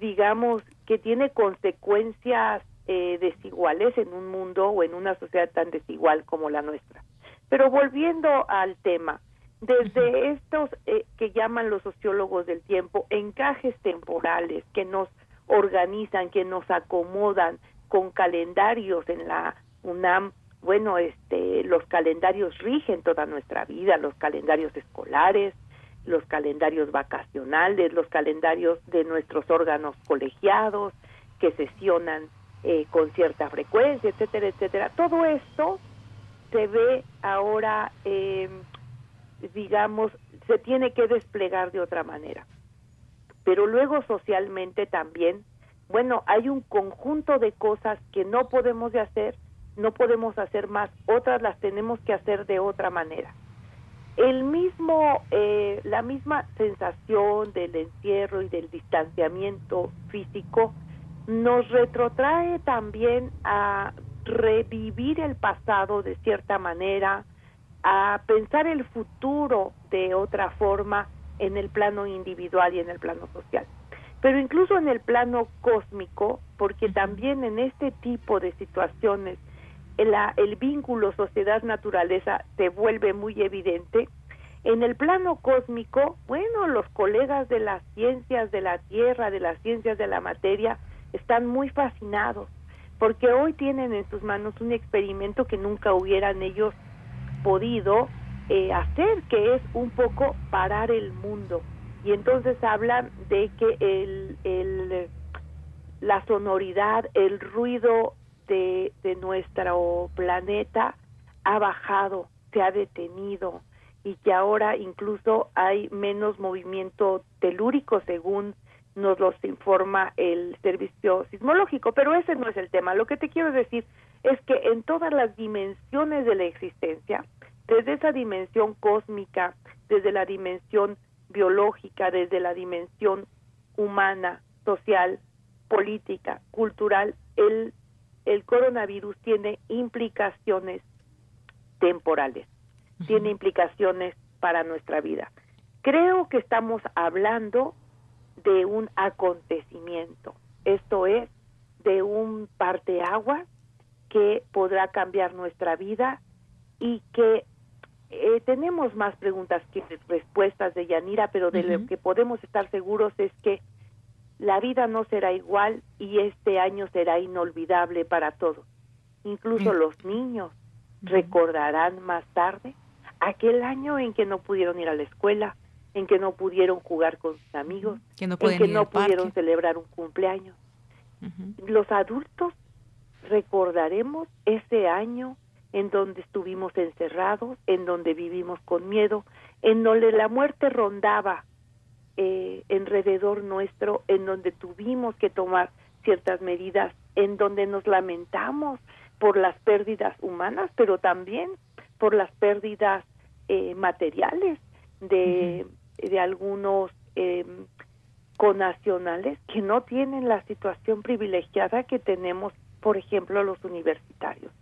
digamos, que tiene consecuencias eh, desiguales en un mundo o en una sociedad tan desigual como la nuestra. Pero volviendo al tema, desde estos eh, que llaman los sociólogos del tiempo encajes temporales que nos organizan, que nos acomodan con calendarios en la UNAM, bueno, este, los calendarios rigen toda nuestra vida, los calendarios escolares, los calendarios vacacionales, los calendarios de nuestros órganos colegiados que sesionan eh, con cierta frecuencia, etcétera, etcétera. Todo esto se ve ahora, eh, digamos, se tiene que desplegar de otra manera. Pero luego socialmente también, bueno, hay un conjunto de cosas que no podemos hacer, no podemos hacer más, otras las tenemos que hacer de otra manera. El mismo, eh, la misma sensación del encierro y del distanciamiento físico nos retrotrae también a revivir el pasado de cierta manera, a pensar el futuro de otra forma en el plano individual y en el plano social. Pero incluso en el plano cósmico, porque también en este tipo de situaciones el, el vínculo sociedad-naturaleza se vuelve muy evidente, en el plano cósmico, bueno, los colegas de las ciencias de la Tierra, de las ciencias de la materia, están muy fascinados porque hoy tienen en sus manos un experimento que nunca hubieran ellos podido eh, hacer, que es un poco parar el mundo. Y entonces hablan de que el, el, la sonoridad, el ruido de, de nuestro planeta ha bajado, se ha detenido y que ahora incluso hay menos movimiento telúrico según nos los informa el servicio sismológico, pero ese no es el tema. Lo que te quiero decir es que en todas las dimensiones de la existencia, desde esa dimensión cósmica, desde la dimensión biológica, desde la dimensión humana, social, política, cultural, el, el coronavirus tiene implicaciones temporales, tiene implicaciones para nuestra vida. Creo que estamos hablando de un acontecimiento, esto es, de un parteagua que podrá cambiar nuestra vida y que eh, tenemos más preguntas que respuestas de Yanira, pero de lo que podemos estar seguros es que la vida no será igual y este año será inolvidable para todos. Incluso los niños recordarán más tarde aquel año en que no pudieron ir a la escuela, en que no pudieron jugar con sus amigos, en que no pudieron celebrar un cumpleaños. Los adultos recordaremos ese año en donde estuvimos encerrados, en donde vivimos con miedo, en donde la muerte rondaba eh, alrededor nuestro, en donde tuvimos que tomar ciertas medidas, en donde nos lamentamos por las pérdidas humanas, pero también por las pérdidas eh, materiales de, de algunos em, conacionales que no tienen la situación privilegiada que tenemos, por ejemplo, los universitarios.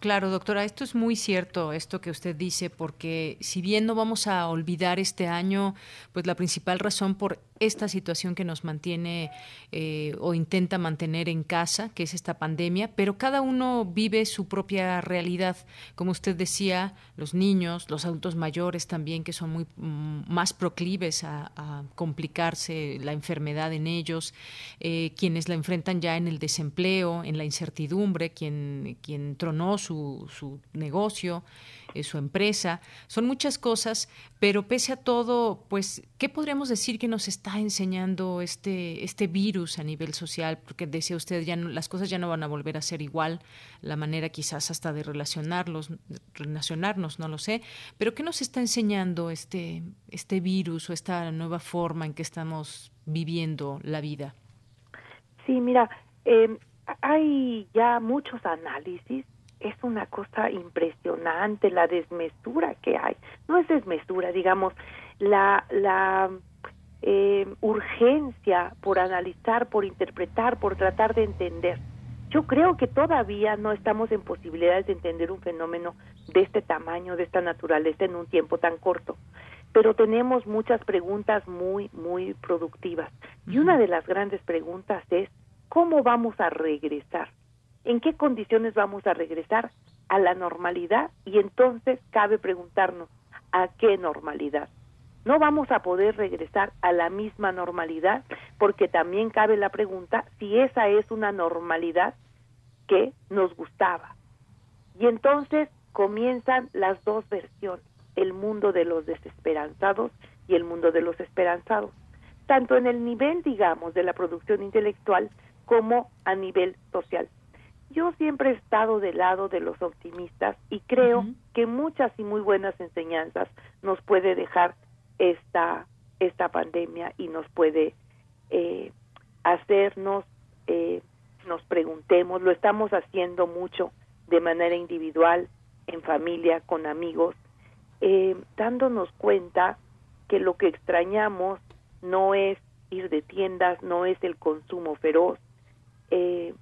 Claro, doctora, esto es muy cierto, esto que usted dice, porque si bien no vamos a olvidar este año, pues la principal razón por esta situación que nos mantiene eh, o intenta mantener en casa, que es esta pandemia, pero cada uno vive su propia realidad. Como usted decía, los niños, los adultos mayores también, que son muy mm, más proclives a, complicarse la enfermedad en ellos, eh, quienes la enfrentan ya en el desempleo, en la incertidumbre, quien, quien tronó su, su negocio. Su empresa. Son muchas cosas, pero pese a todo, pues, ¿qué podríamos decir que nos está enseñando este, este virus a nivel social? Porque decía usted, ya las cosas ya no van a volver a ser igual, la manera quizás hasta de relacionarlos, relacionarnos, no lo sé, pero ¿qué nos está enseñando este, este virus o esta nueva forma en que estamos viviendo la vida? Sí, mira, eh, hay ya muchos análisis es una cosa impresionante la desmesura que hay. No es desmesura, digamos, la, la eh, urgencia por analizar, por interpretar, por tratar de entender. Yo creo que todavía no estamos en posibilidades de entender un fenómeno de este tamaño, de esta naturaleza en un tiempo tan corto. Pero tenemos muchas preguntas muy, muy productivas. Y una de las grandes preguntas es, ¿cómo vamos a regresar? En qué condiciones vamos a regresar a la normalidad y entonces cabe preguntarnos a qué normalidad. No vamos a poder regresar a la misma normalidad porque también cabe la pregunta si esa es una normalidad que nos gustaba. Y entonces comienzan las dos versiones, el mundo de los desesperanzados y el mundo de los esperanzados, tanto en el nivel, digamos, de la producción intelectual como a nivel social. Yo siempre he estado del lado de los optimistas y creo que muchas y muy buenas enseñanzas nos puede dejar esta, esta pandemia y nos puede eh, hacernos, eh, nos preguntemos, lo estamos haciendo mucho de manera individual, en familia, con amigos, eh, dándonos cuenta que lo que extrañamos no es ir de tiendas, no es el consumo feroz, eh,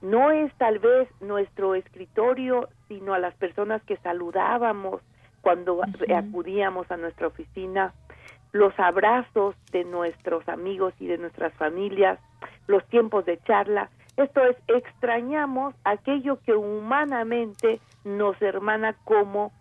no es tal vez nuestro escritorio, sino a las personas que saludábamos cuando acudíamos a nuestra oficina, los abrazos de nuestros amigos y de nuestras familias, los tiempos de charla. Esto es, extrañamos aquello que humanamente nos hermana como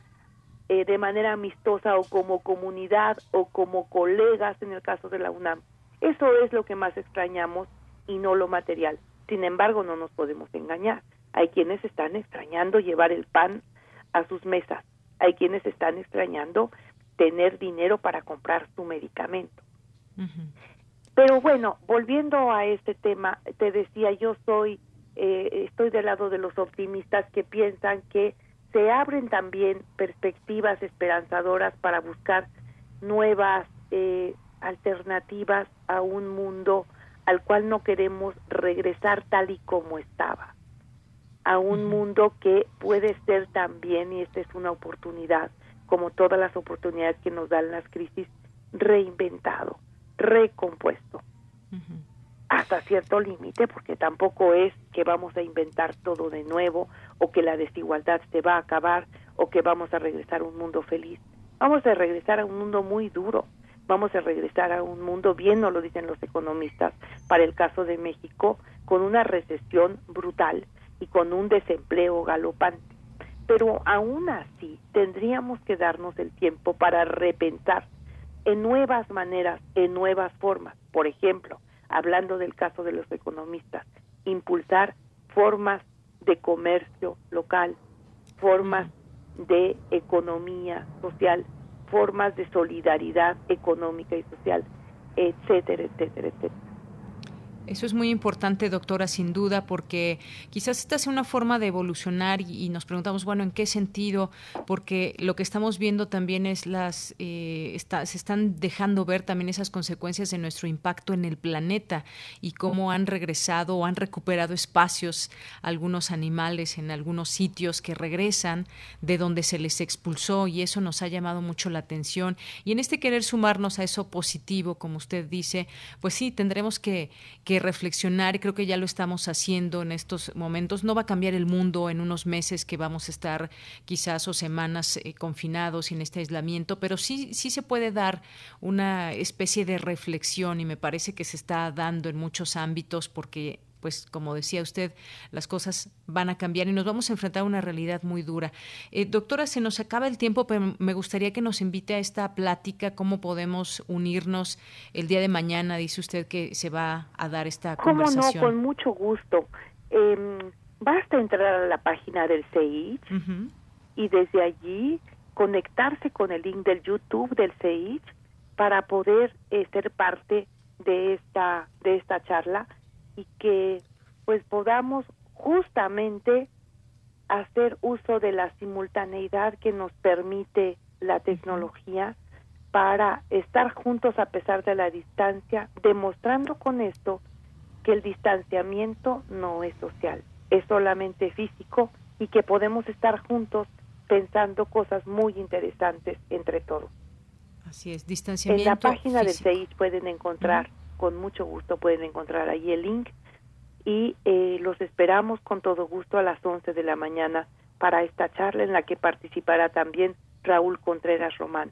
eh, de manera amistosa o como comunidad o como colegas en el caso de la UNAM. Eso es lo que más extrañamos y no lo material. Sin embargo, no nos podemos engañar. Hay quienes están extrañando llevar el pan a sus mesas. Hay quienes están extrañando tener dinero para comprar su medicamento. Pero bueno, volviendo a este tema, te decía, yo soy, eh, estoy del lado de los optimistas que piensan que se abren también perspectivas esperanzadoras para buscar nuevas eh, alternativas a un mundo al cual no queremos regresar tal y como estaba, a un mundo que puede ser también, y esta es una oportunidad, como todas las oportunidades que nos dan las crisis, reinventado, recompuesto, hasta cierto límite, porque tampoco es que vamos a inventar todo de nuevo, o que la desigualdad se va a acabar, o que vamos a regresar a un mundo feliz. Vamos a regresar a un mundo muy duro, vamos a regresar a un mundo, bien no lo dicen los economistas, para el caso de México, con una recesión brutal y con un desempleo galopante. Pero aún así tendríamos que darnos el tiempo para repensar en nuevas maneras, en nuevas formas. Por ejemplo, hablando del caso de los economistas, impulsar formas de comercio local, formas de economía social formas de solidaridad económica y social, etcétera, etcétera, etcétera. Eso es muy importante, doctora, sin duda, porque quizás esta sea una forma de evolucionar y, nos preguntamos, bueno, ¿en qué sentido? Porque lo que estamos viendo también es las, eh, se están dejando ver también esas consecuencias de nuestro impacto en el planeta y cómo han regresado o han recuperado espacios algunos animales en algunos sitios que regresan de donde se les expulsó y eso nos ha llamado mucho la atención. Y en este querer sumarnos a eso positivo, como usted dice, pues sí, tendremos que, que reflexionar y creo que ya lo estamos haciendo en estos momentos. No va a cambiar el mundo en unos meses que vamos a estar quizás o semanas eh, confinados en este aislamiento, pero sí, sí se puede dar una especie de reflexión y me parece que se está dando en muchos ámbitos porque pues como decía usted, las cosas van a cambiar y nos vamos a enfrentar a una realidad muy dura. Eh, doctora, se nos acaba el tiempo, pero me gustaría que nos invite a esta plática, cómo podemos unirnos el día de mañana. Dice usted que se va a dar esta conversación. ¿Cómo no? Con mucho gusto. Em, basta entrar a la página del CEICH y desde allí conectarse con el link del YouTube del CEICH para poder eh, ser parte de esta de esta charla y que pues podamos justamente hacer uso de la simultaneidad que nos permite la tecnología para estar juntos a pesar de la distancia, demostrando con esto que el distanciamiento no es social, es solamente físico y que podemos estar juntos pensando cosas muy interesantes entre todos. Así es, distanciamiento. En la página del CEIS pueden encontrar con mucho gusto pueden encontrar ahí el link y eh, los esperamos con todo gusto a las 11 de la mañana para esta charla en la que participará también Raúl Contreras Román.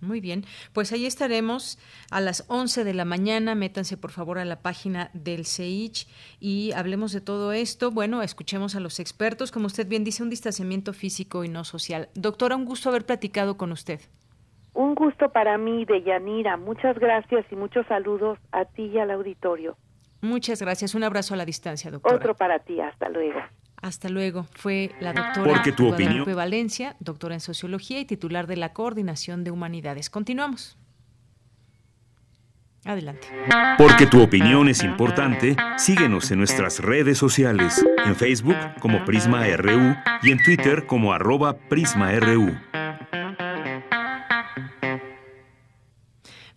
Muy bien, pues ahí estaremos a las 11 de la mañana. Métanse por favor a la página del CEICH y hablemos de todo esto. Bueno, escuchemos a los expertos. Como usted bien dice, un distanciamiento físico y no social. Doctora, un gusto haber platicado con usted. Un gusto para mí, de Yanira. Muchas gracias y muchos saludos a ti y al auditorio. Muchas gracias. Un abrazo a la distancia, doctora. Otro para ti. Hasta luego. Hasta luego. Fue la doctora Porque tu opinión... Valencia, doctora en sociología y titular de la Coordinación de Humanidades. Continuamos. Adelante. Porque tu opinión es importante, síguenos en nuestras redes sociales, en Facebook como Prisma RU y en Twitter como arroba PrismaRU.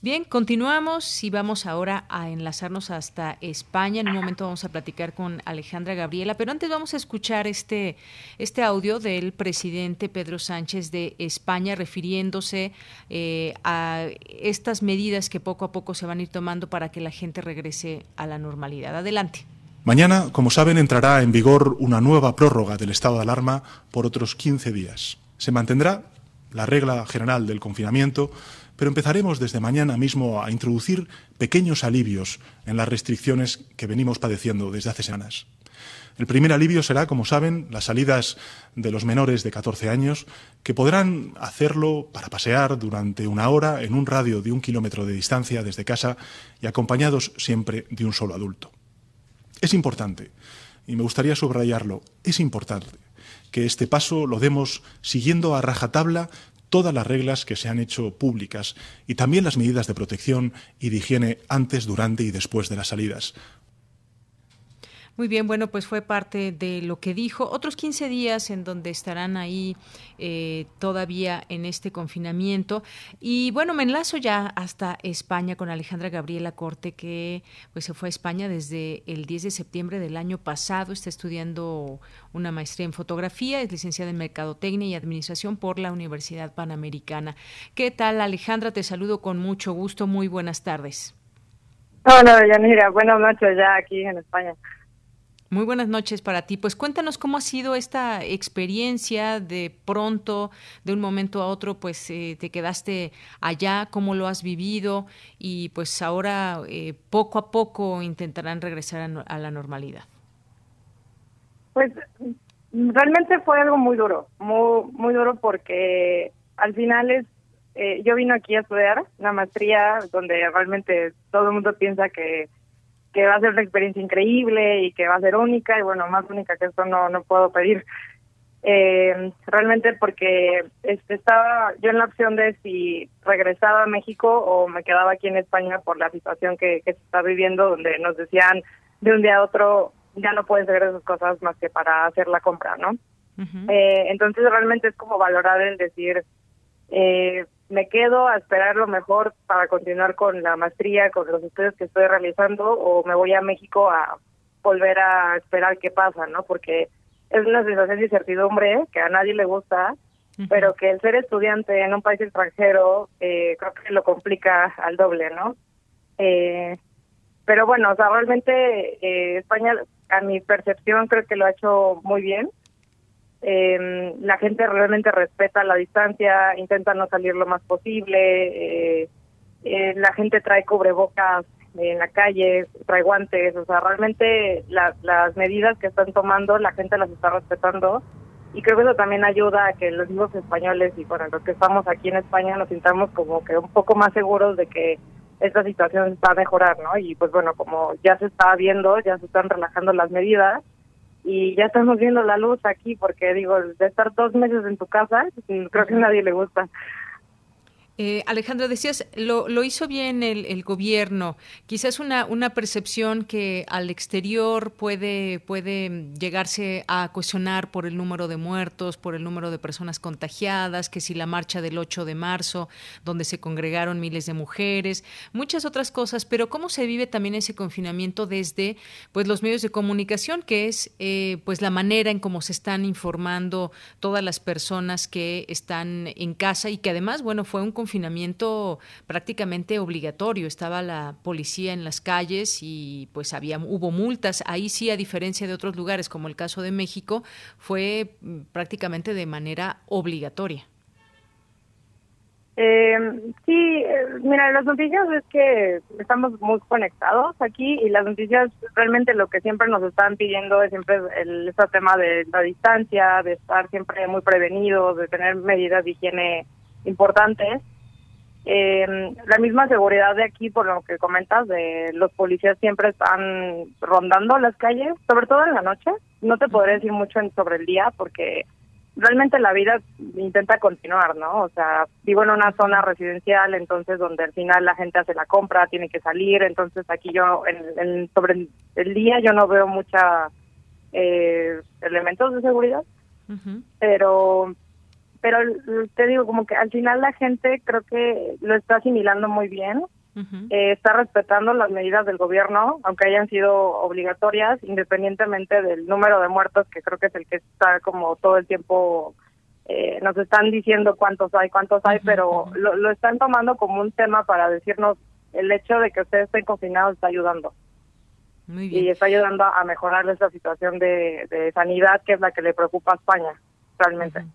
Bien, continuamos y vamos ahora a enlazarnos hasta España. En un momento vamos a platicar con Alejandra Gabriela, pero antes vamos a escuchar este, este audio del presidente Pedro Sánchez de España refiriéndose eh, a estas medidas que poco a poco se van a ir tomando para que la gente regrese a la normalidad. Adelante. Mañana, como saben, entrará en vigor una nueva prórroga del estado de alarma por otros 15 días. Se mantendrá la regla general del confinamiento pero empezaremos desde mañana mismo a introducir pequeños alivios en las restricciones que venimos padeciendo desde hace semanas. El primer alivio será, como saben, las salidas de los menores de 14 años, que podrán hacerlo para pasear durante una hora en un radio de un kilómetro de distancia desde casa y acompañados siempre de un solo adulto. Es importante, y me gustaría subrayarlo, es importante que este paso lo demos siguiendo a rajatabla todas las reglas que se han hecho públicas y también las medidas de protección y de higiene antes, durante y después de las salidas. Muy bien, bueno, pues fue parte de lo que dijo. Otros 15 días en donde estarán ahí eh, todavía en este confinamiento. Y bueno, me enlazo ya hasta España con Alejandra Gabriela Corte, que pues se fue a España desde el 10 de septiembre del año pasado. Está estudiando una maestría en fotografía, es licenciada en Mercadotecnia y Administración por la Universidad Panamericana. ¿Qué tal, Alejandra? Te saludo con mucho gusto. Muy buenas tardes. Hola, Yanira. Buenas noches ya aquí en España. Muy buenas noches para ti. Pues cuéntanos cómo ha sido esta experiencia de pronto, de un momento a otro, pues eh, te quedaste allá, cómo lo has vivido y pues ahora eh, poco a poco intentarán regresar a, la normalidad. Pues realmente fue algo muy duro, muy, muy duro porque al final es, eh, yo vino aquí a estudiar una maestría donde realmente todo el mundo piensa que que va a ser una experiencia increíble y que va a ser única y bueno, más única que esto no, no puedo pedir. Eh, realmente porque este, estaba yo en la opción de si regresaba a México o me quedaba aquí en España por la situación que, se está viviendo, donde nos decían de un día a otro ya no pueden hacer esas cosas más que para hacer la compra, ¿no? eh, entonces realmente es como valorar el decir, eh, me quedo a esperar lo mejor para continuar con la maestría, con los estudios que estoy realizando, o me voy a México a volver a esperar qué pasa, ¿no? Porque es una sensación de incertidumbre que a nadie le gusta, pero que el ser estudiante en un país extranjero eh, creo que lo complica al doble, ¿no? Eh, pero bueno, o sea, realmente eh, España, a mi percepción, creo que lo ha hecho muy bien. Eh, la gente realmente respeta la distancia, intenta no salir lo más posible. Eh, eh, la gente trae cubrebocas en la calle, trae guantes, o sea, realmente las medidas que están tomando la gente las está respetando y creo que eso también ayuda a que los mismos españoles y bueno, los que estamos aquí en España nos sintamos como que un poco más seguros de que esta situación va a mejorar, ¿no? Y pues bueno, como ya se está viendo, ya se están relajando las medidas y ya estamos viendo la luz aquí porque digo, de estar dos meses en tu casa, creo que a nadie le gusta. Eh, Alejandra, decías, lo, hizo bien el, el, gobierno. Quizás una, una percepción que al exterior puede, puede llegarse a cuestionar por el número de muertos, por el número de personas contagiadas, que si la marcha del 8 de marzo, donde se congregaron miles de mujeres, muchas otras cosas, pero cómo se vive también ese confinamiento desde pues, los medios de comunicación, que es eh, pues la manera en cómo se están informando todas las personas que están en casa y que además, bueno, fue un confinamiento confinamiento prácticamente obligatorio. Estaba la policía en las calles y pues había hubo multas. Ahí sí, a diferencia de otros lugares como el caso de México, fue mm, prácticamente de manera obligatoria. Eh, sí, eh, mira, las noticias es que estamos muy conectados aquí y las noticias realmente lo que siempre nos están pidiendo es siempre el, este tema de la distancia, de estar siempre muy prevenidos, de tener medidas de higiene importantes. Eh, la misma seguridad de aquí, por lo que comentas, de los policías siempre están rondando las calles, sobre todo en la noche. No te podré decir mucho sobre el día porque realmente la vida intenta continuar, ¿no? O sea, vivo en una zona residencial, entonces donde al final la gente hace la compra, tiene que salir, entonces aquí yo, en, sobre el día yo no veo mucha eh, elementos de seguridad, pero pero te digo, como que al final la gente creo que lo está asimilando muy bien, eh, está respetando las medidas del gobierno, aunque hayan sido obligatorias, independientemente del número de muertos, que creo que es el que está como todo el tiempo, eh, nos están diciendo cuántos hay, cuántos hay, pero lo, lo están tomando como un tema para decirnos el hecho de que ustedes estén confinados está ayudando. Y está ayudando a mejorar esta situación de, de sanidad, que es la que le preocupa a España, realmente.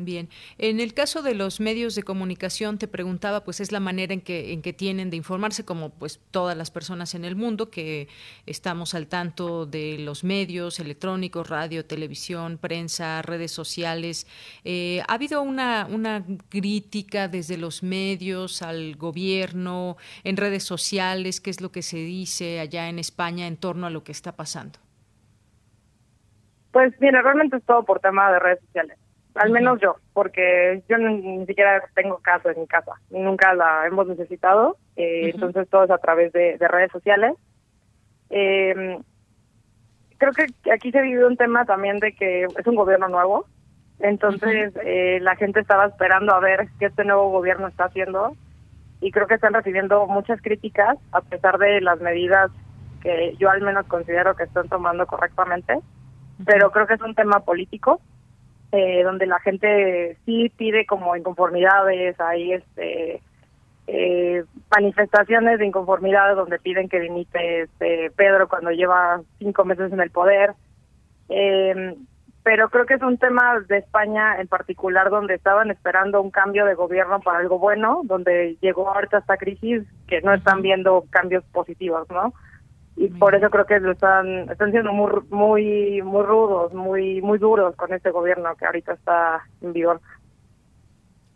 Bien, en el caso de los medios de comunicación te preguntaba, pues es la manera en que en que tienen de informarse, como pues todas las personas en el mundo que estamos al tanto de los medios electrónicos, radio, televisión, prensa, redes sociales. Eh, ha habido una una crítica desde los medios al gobierno en redes sociales, qué es lo que se dice allá en España en torno a lo que está pasando. Pues mira, realmente es todo por tema de redes sociales al menos yo, porque yo ni, siquiera tengo casa en mi casa, nunca la hemos necesitado, eh, entonces todo es a través de, redes sociales. Eh, creo que aquí se vive un tema también de que es un gobierno nuevo, entonces eh, la gente estaba esperando a ver qué este nuevo gobierno está haciendo y creo que están recibiendo muchas críticas a pesar de las medidas que yo al menos considero que están tomando correctamente, pero creo que es un tema político eh, donde la gente sí pide como inconformidades, hay este eh, manifestaciones de inconformidad donde piden que dimite este Pedro cuando lleva cinco meses en el poder. Eh, pero creo que es un tema de España en particular donde estaban esperando un cambio de gobierno para algo bueno, donde llegó ahorita esta crisis que no están viendo cambios positivos, ¿no? Y por eso creo que lo están están siendo muy muy muy rudos, muy muy duros con este gobierno que ahorita está en vigor.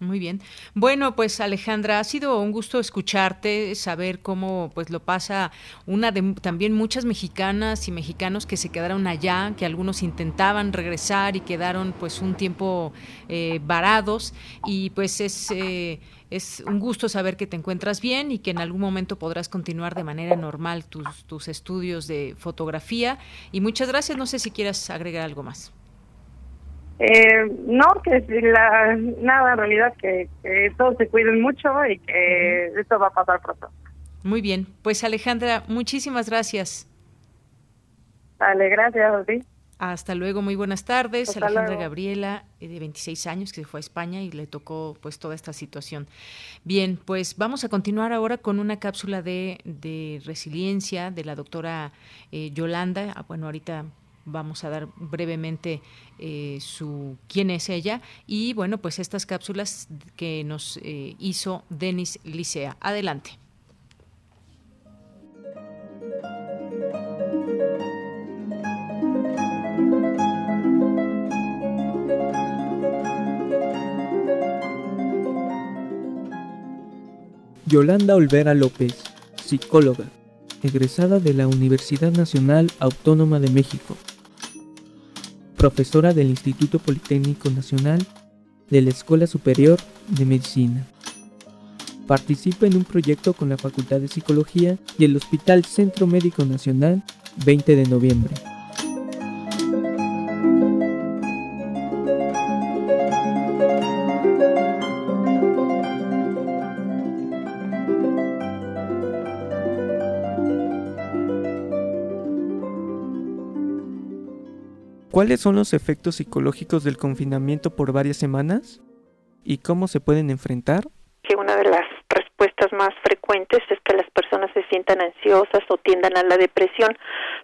Muy bien. Bueno, pues Alejandra, ha sido un gusto escucharte, saber cómo pues lo pasa una de también muchas mexicanas y mexicanos que se quedaron allá, que algunos intentaban regresar y quedaron pues un tiempo eh, varados y pues es eh, es un gusto saber que te encuentras bien y que en algún momento podrás continuar de manera normal tus, tus estudios de fotografía. Y muchas gracias. No sé si quieras agregar algo más. Eh, no, que la, nada, en realidad que, todos se cuiden mucho y que esto va a pasar pronto. Muy bien, pues Alejandra, muchísimas gracias. Vale, gracias a ti. Hasta luego, muy buenas tardes. Alejandra Gabriela, eh, de 26 años, que se fue a España y le tocó pues toda esta situación. Bien, pues vamos a continuar ahora con una cápsula de, de resiliencia de la doctora eh, Yolanda. Ah, bueno, ahorita vamos a dar brevemente eh, su quién es ella. Y bueno pues estas cápsulas que nos eh, hizo Denis Licea. Adelante. Yolanda Olvera López, psicóloga, egresada de la Universidad Nacional Autónoma de México profesora del Instituto Politécnico Nacional de la Escuela Superior de Medicina. Participa en un proyecto con la Facultad de Psicología y el Hospital Centro Médico Nacional 20 de noviembre. ¿Cuáles son los efectos psicológicos del confinamiento por varias semanas? ¿Y cómo se pueden enfrentar? Que una de las respuestas más frecuentes es que las personas se sientan ansiosas o tiendan a la depresión.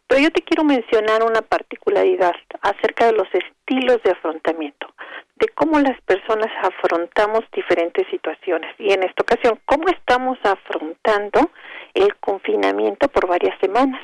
Pero yo te quiero mencionar una particularidad acerca de los estilos de afrontamiento, de cómo las personas afrontamos diferentes situaciones. Y en esta ocasión, cómo estamos afrontando el confinamiento por varias semanas.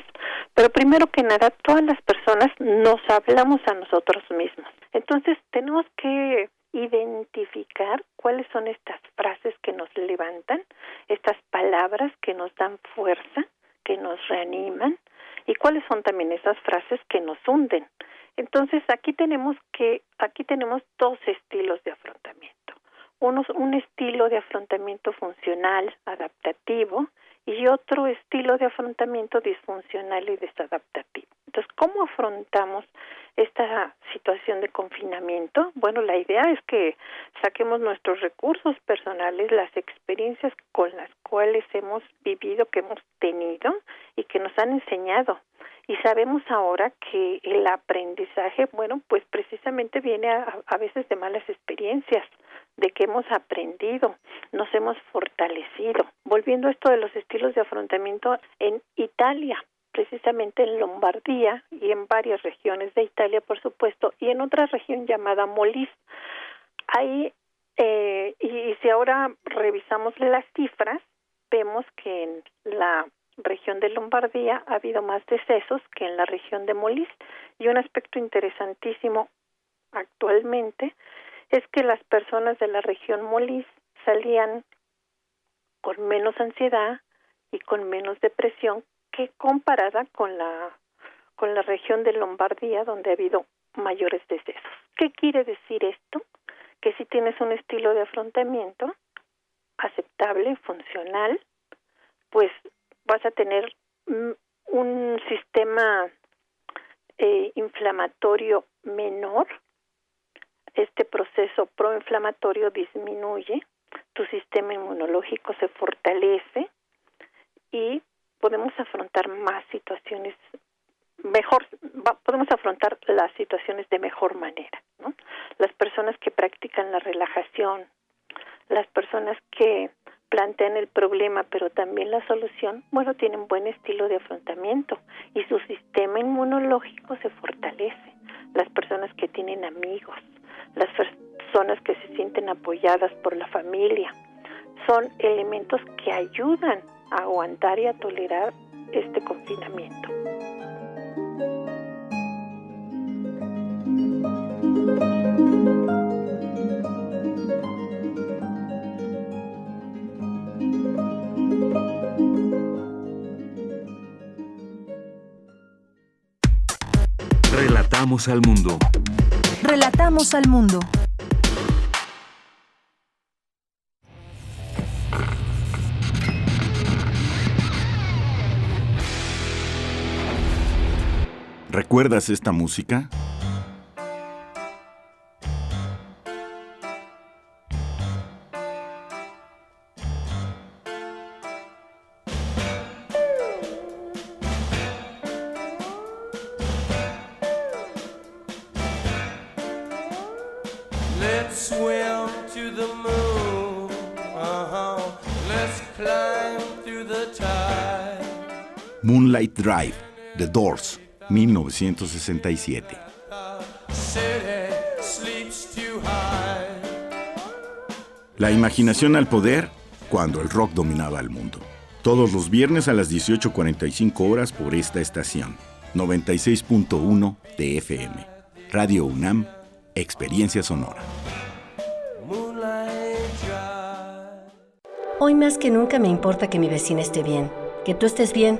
Pero primero que nada, todas las personas nos hablamos a nosotros mismos. Entonces tenemos que identificar cuáles son estas frases que nos levantan, estas palabras que nos dan fuerza, que nos reaniman y cuáles son también esas frases que nos hunden. Entonces aquí tenemos que aquí tenemos dos estilos de afrontamiento. Uno, un estilo de afrontamiento funcional, adaptativo, y otro estilo de afrontamiento disfuncional y desadaptativo. Entonces, ¿cómo afrontamos esta situación de confinamiento? Bueno, la idea es que saquemos nuestros recursos personales, las experiencias con las cuales hemos vivido, que hemos tenido y que nos han enseñado. Y sabemos ahora que el aprendizaje, bueno, pues precisamente viene a, a veces de malas experiencias de que hemos aprendido, nos hemos fortalecido. Volviendo a esto de los estilos de afrontamiento en Italia, precisamente en Lombardía y en varias regiones de Italia, por supuesto, y en otra región llamada Molise. Ahí, eh, y si ahora revisamos las cifras, vemos que en la región de Lombardía ha habido más decesos que en la región de Molise. Y un aspecto interesantísimo actualmente es que las personas de la región Molis salían con menos ansiedad y con menos depresión que comparada con la con la región de Lombardía donde ha habido mayores decesos. ¿Qué quiere decir esto? Que si tienes un estilo de afrontamiento aceptable, funcional, pues vas a tener un sistema eh, inflamatorio menor este proceso proinflamatorio disminuye, tu sistema inmunológico se fortalece y podemos afrontar más situaciones mejor podemos afrontar las situaciones de mejor manera ¿no? las personas que practican la relajación las personas que plantean el problema pero también la solución bueno tienen buen estilo de afrontamiento y su sistema inmunológico se fortalece las personas que tienen amigos las personas que se sienten apoyadas por la familia. Son elementos que ayudan a aguantar y a tolerar este confinamiento. Relatamos al mundo. Relatamos al mundo. ¿Recuerdas esta música? Moonlight Drive, The Doors, 1967. La imaginación al poder cuando el rock dominaba el mundo. Todos los viernes a las 18.45 horas por esta estación. 96.1 de FM. Radio UNAM, Experiencia Sonora. Hoy más que nunca me importa que mi vecina esté bien, que tú estés bien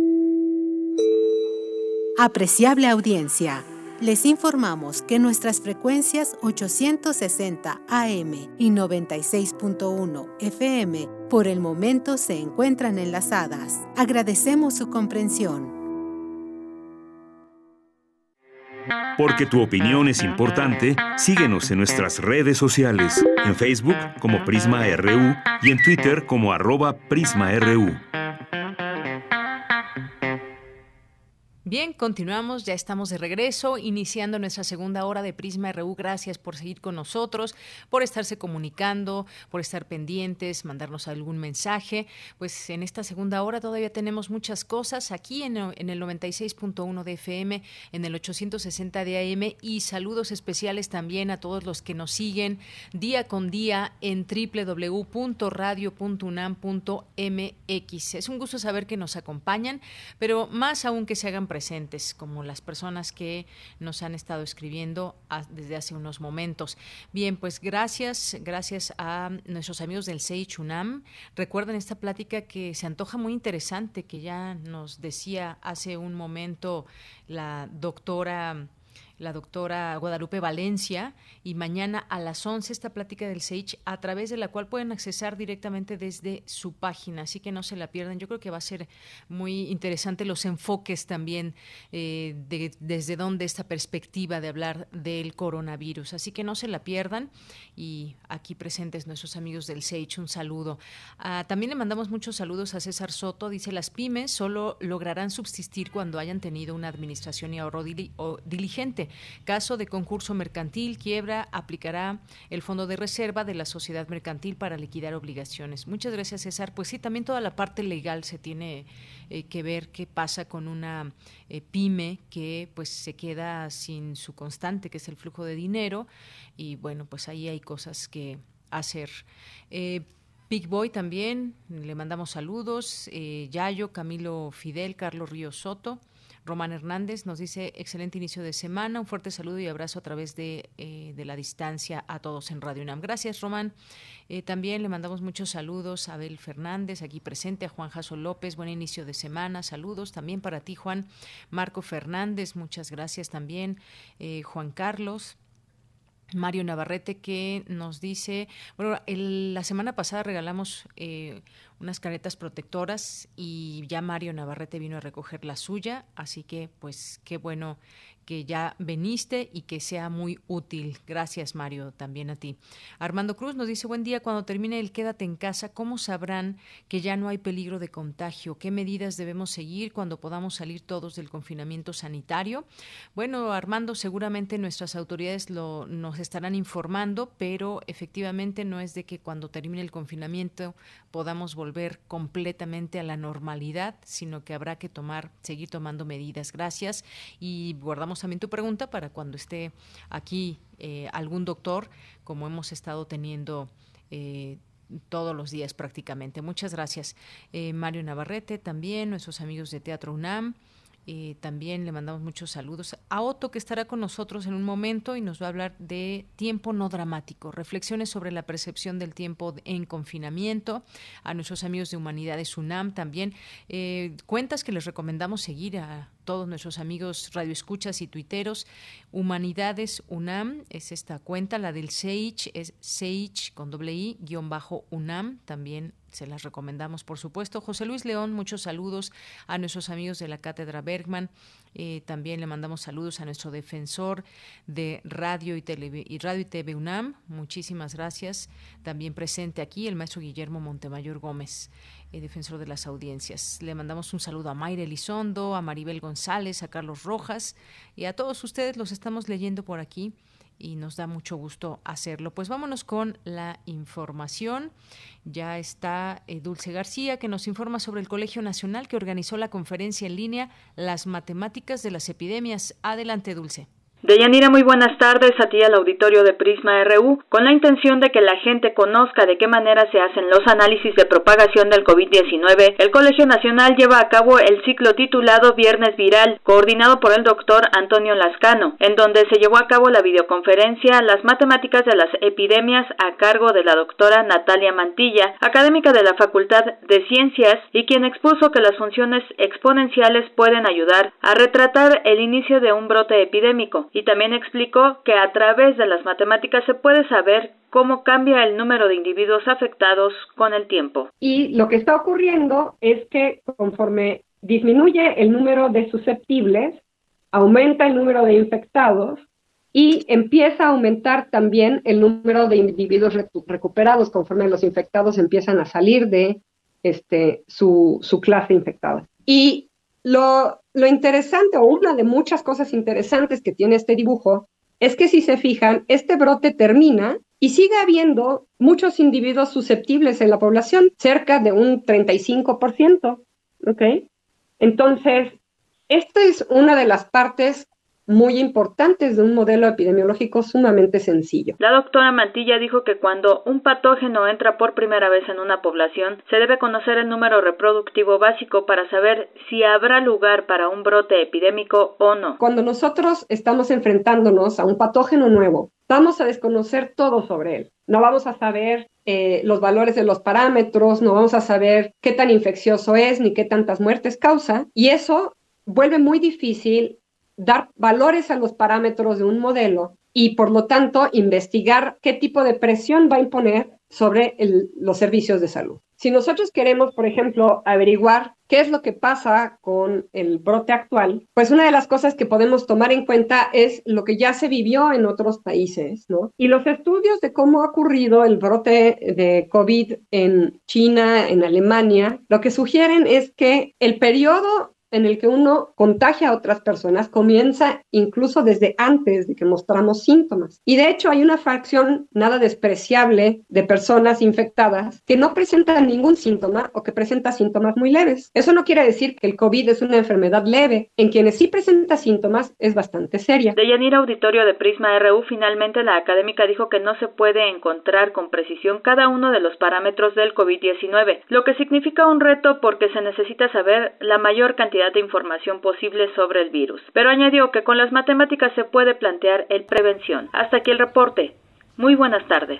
Apreciable audiencia, les informamos que nuestras frecuencias 860 AM y 96.1 FM por el momento se encuentran enlazadas. Agradecemos su comprensión. Porque tu opinión es importante, síguenos en nuestras redes sociales, en Facebook como Prisma RU y en Twitter como arroba PrismaRU. Bien, continuamos, ya estamos de regreso, iniciando nuestra segunda hora de Prisma RU. Gracias por seguir con nosotros, por estarse comunicando, por estar pendientes, mandarnos algún mensaje. Pues en esta segunda hora todavía tenemos muchas cosas aquí en, el 96.1 de FM, en el 860 de AM y saludos especiales también a todos los que nos siguen día con día en www.radio.unam.mx. Es un gusto saber que nos acompañan, pero más aún que se hagan presentes como las personas que nos han estado escribiendo desde hace unos momentos. Bien, pues gracias, gracias a nuestros amigos del Sage UNAM. Recuerden esta plática que se antoja muy interesante, que ya nos decía hace un momento la doctora la doctora Guadalupe Valencia, y mañana a las 11 esta plática del SAGE, a través de la cual pueden accesar directamente desde su página, así que no se la pierdan. Yo creo que va a ser muy interesante los enfoques también eh, de, desde dónde esta perspectiva de hablar del coronavirus, así que no se la pierdan. Y aquí presentes nuestros amigos del SAGE, un saludo. Ah, también le mandamos muchos saludos a César Soto, dice, las pymes solo lograrán subsistir cuando hayan tenido una administración y ahorro diligente Caso de concurso mercantil, quiebra, aplicará el fondo de reserva de la sociedad mercantil para liquidar obligaciones. Muchas gracias, César. Pues sí, también toda la parte legal se tiene eh, que ver qué pasa con una eh, pyme que pues se queda sin su constante, que es el flujo de dinero. Y bueno, pues ahí hay cosas que hacer. Eh, Big Boy también, le mandamos saludos. Yayo, Camilo Fidel, Carlos Río Soto. Román Hernández nos dice, excelente inicio de semana, un fuerte saludo y abrazo a través de, eh, la distancia a todos en Radio UNAM. Gracias, Román. Eh, también le mandamos muchos saludos a Abel Fernández, aquí presente, a Juan Jaso López, buen inicio de semana, saludos también para ti, Juan. Marco Fernández, muchas gracias también. Eh, Juan Carlos. Mario Navarrete que nos dice, bueno, la semana pasada regalamos unas caretas protectoras y ya Mario Navarrete vino a recoger la suya, así que pues qué bueno que ya veniste y que sea muy útil. Gracias, Mario, también a ti. Armando Cruz nos dice, buen día, cuando termine el quédate en casa, ¿cómo sabrán que ya no hay peligro de contagio? ¿Qué medidas debemos seguir cuando podamos salir todos del confinamiento sanitario? Bueno, Armando, seguramente nuestras autoridades lo, nos estarán informando, pero efectivamente no es de que cuando termine el confinamiento podamos volver completamente a la normalidad, sino que habrá que tomar, seguir tomando medidas. Gracias y guardamos también tu pregunta para cuando esté aquí eh, algún doctor, como hemos estado teniendo. Eh, todos los días prácticamente. Muchas gracias. Eh, Mario Navarrete también, nuestros amigos de Teatro UNAM. También le mandamos muchos saludos a Otto, que estará con nosotros en un momento y nos va a hablar de tiempo no dramático, reflexiones sobre la percepción del tiempo en confinamiento. A nuestros amigos de Humanidades UNAM también. cuentas que les recomendamos seguir a todos nuestros amigos radioescuchas y tuiteros. Humanidades UNAM es esta cuenta, la del Sage, es Sage con doble I, guion bajo UNAM, también se las recomendamos, por supuesto. José Luis León, muchos saludos a nuestros amigos de la Cátedra Bergman. Eh, también le mandamos saludos a nuestro defensor de Radio y, y Radio y TV UNAM. Muchísimas gracias. También presente aquí el maestro Guillermo Montemayor Gómez. Eh, defensor de las audiencias. Le mandamos un saludo a Mayra Elizondo, a Maribel González, a Carlos Rojas y a todos ustedes los estamos leyendo por aquí y nos da mucho gusto hacerlo. Pues vámonos con la información. Ya está eh, Dulce García que nos informa sobre el Colegio Nacional que organizó la conferencia en línea Las matemáticas de las epidemias. Adelante, Dulce. Deyanira, muy buenas tardes a ti al auditorio de Prisma RU. Con la intención de que la gente conozca de qué manera se hacen los análisis de propagación del COVID-19, el Colegio Nacional lleva a cabo el ciclo titulado Viernes Viral, coordinado por el doctor Antonio Lascano, en donde se llevó a cabo la videoconferencia Las matemáticas de las epidemias a cargo de la doctora Natalia Mantilla, académica de la Facultad de Ciencias y quien expuso que las funciones exponenciales pueden ayudar a retratar el inicio de un brote epidémico y también explicó que a través de las matemáticas se puede saber cómo cambia el número de individuos afectados con el tiempo. Y lo que está ocurriendo es que conforme disminuye el número de susceptibles, aumenta el número de infectados y empieza a aumentar también el número de individuos recuperados conforme los infectados empiezan a salir de este, su, su clase infectada. Y lo, interesante o una de muchas cosas interesantes que tiene este dibujo es que si se fijan, este brote termina y sigue habiendo muchos individuos susceptibles en la población, cerca de un 35%, ¿ok? Entonces, esta es una de las partes muy importantes de un modelo epidemiológico sumamente sencillo. La doctora Mantilla dijo que cuando un patógeno entra por primera vez en una población, se debe conocer el número reproductivo básico para saber si habrá lugar para un brote epidémico o no. Cuando nosotros estamos enfrentándonos a un patógeno nuevo, vamos a desconocer todo sobre él. No vamos a saber eh, los valores de los parámetros, no vamos a saber qué tan infeccioso es ni qué tantas muertes causa, y eso vuelve muy difícil dar valores a los parámetros de un modelo y por lo tanto investigar qué tipo de presión va a imponer sobre los servicios de salud. Si nosotros queremos, por ejemplo, averiguar qué es lo que pasa con el brote actual, pues una de las cosas que podemos tomar en cuenta es lo que ya se vivió en otros países, ¿no? Y los estudios de cómo ha ocurrido el brote de COVID en China, en Alemania, lo que sugieren es que el periodo en el que uno contagia a otras personas comienza incluso desde antes de que mostramos síntomas. Y de hecho hay una fracción nada despreciable de personas infectadas que no presentan ningún síntoma o que presentan síntomas muy leves. Eso no quiere decir que el COVID es una enfermedad leve. En quienes sí presenta síntomas es bastante seria. De Yanira Auditorio de Prisma RU, finalmente la académica dijo que no se puede encontrar con precisión cada uno de los parámetros del COVID-19, lo que significa un reto porque se necesita saber la mayor cantidad de información posible sobre el virus, pero añadió que con las matemáticas se puede plantear el prevención. Hasta aquí el reporte. Muy buenas tardes.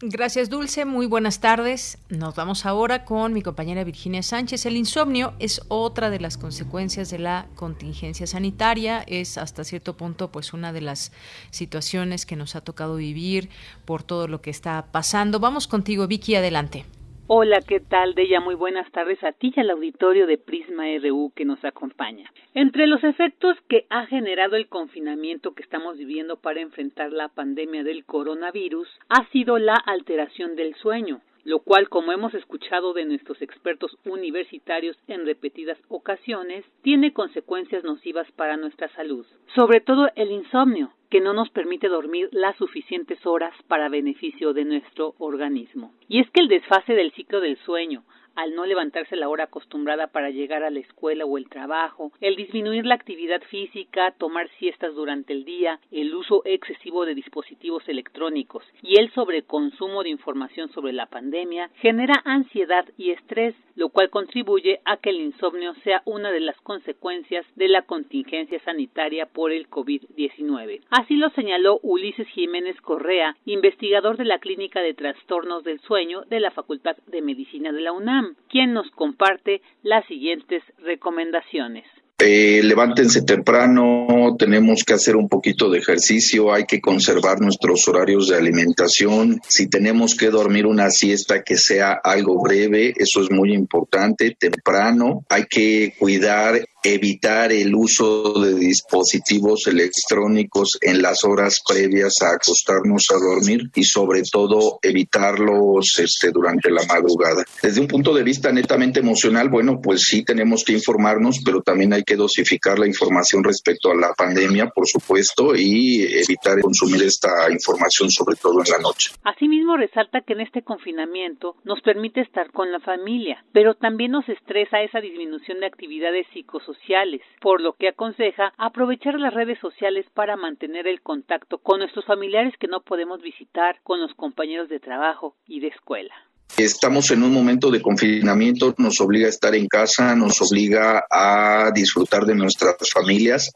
Gracias, Dulce. Muy buenas tardes. Nos vamos ahora con mi compañera Virginia Sánchez. El insomnio es otra de las consecuencias de la contingencia sanitaria. Es hasta cierto punto, pues, una de las situaciones que nos ha tocado vivir por todo lo que está pasando. Vamos contigo, Vicky, adelante. Hola, ¿qué tal, Deya? Muy buenas tardes a ti y al auditorio de Prisma RU que nos acompaña. Entre los efectos que ha generado el confinamiento que estamos viviendo para enfrentar la pandemia del coronavirus ha sido la alteración del sueño, lo cual, como hemos escuchado de nuestros expertos universitarios en repetidas ocasiones, tiene consecuencias nocivas para nuestra salud, sobre todo el insomnio, que no nos permite dormir las suficientes horas para beneficio de nuestro organismo. Y es que el desfase del ciclo del sueño, al no levantarse la hora acostumbrada para llegar a la escuela o el trabajo, el disminuir la actividad física, tomar siestas durante el día, el uso excesivo de dispositivos electrónicos y el sobreconsumo de información sobre la pandemia genera ansiedad y estrés, lo cual contribuye a que el insomnio sea una de las consecuencias de la contingencia sanitaria por el COVID-19. Así lo señaló Ulises Jiménez Correa, investigador de la Clínica de Trastornos del Sueño de la Facultad de Medicina de la UNAM quien nos comparte las siguientes recomendaciones. Eh, levántense temprano, tenemos que hacer un poquito de ejercicio, hay que conservar nuestros horarios de alimentación. Si tenemos que dormir una siesta que sea algo breve, eso es muy importante, temprano. Hay que cuidar evitar el uso de dispositivos electrónicos en las horas previas a acostarnos a dormir y sobre todo evitarlos este, durante la madrugada. Desde un punto de vista netamente emocional, bueno, pues sí tenemos que informarnos, pero también hay que dosificar la información respecto a la pandemia, por supuesto, y evitar consumir esta información sobre todo en la noche. Asimismo, resalta que en este confinamiento nos permite estar con la familia, pero también nos estresa esa disminución de actividades psicosociales sociales, por lo que aconseja aprovechar las redes sociales para mantener el contacto con nuestros familiares que no podemos visitar, con los compañeros de trabajo y de escuela. Estamos en un momento de confinamiento, nos obliga a estar en casa, nos obliga a disfrutar de nuestras familias,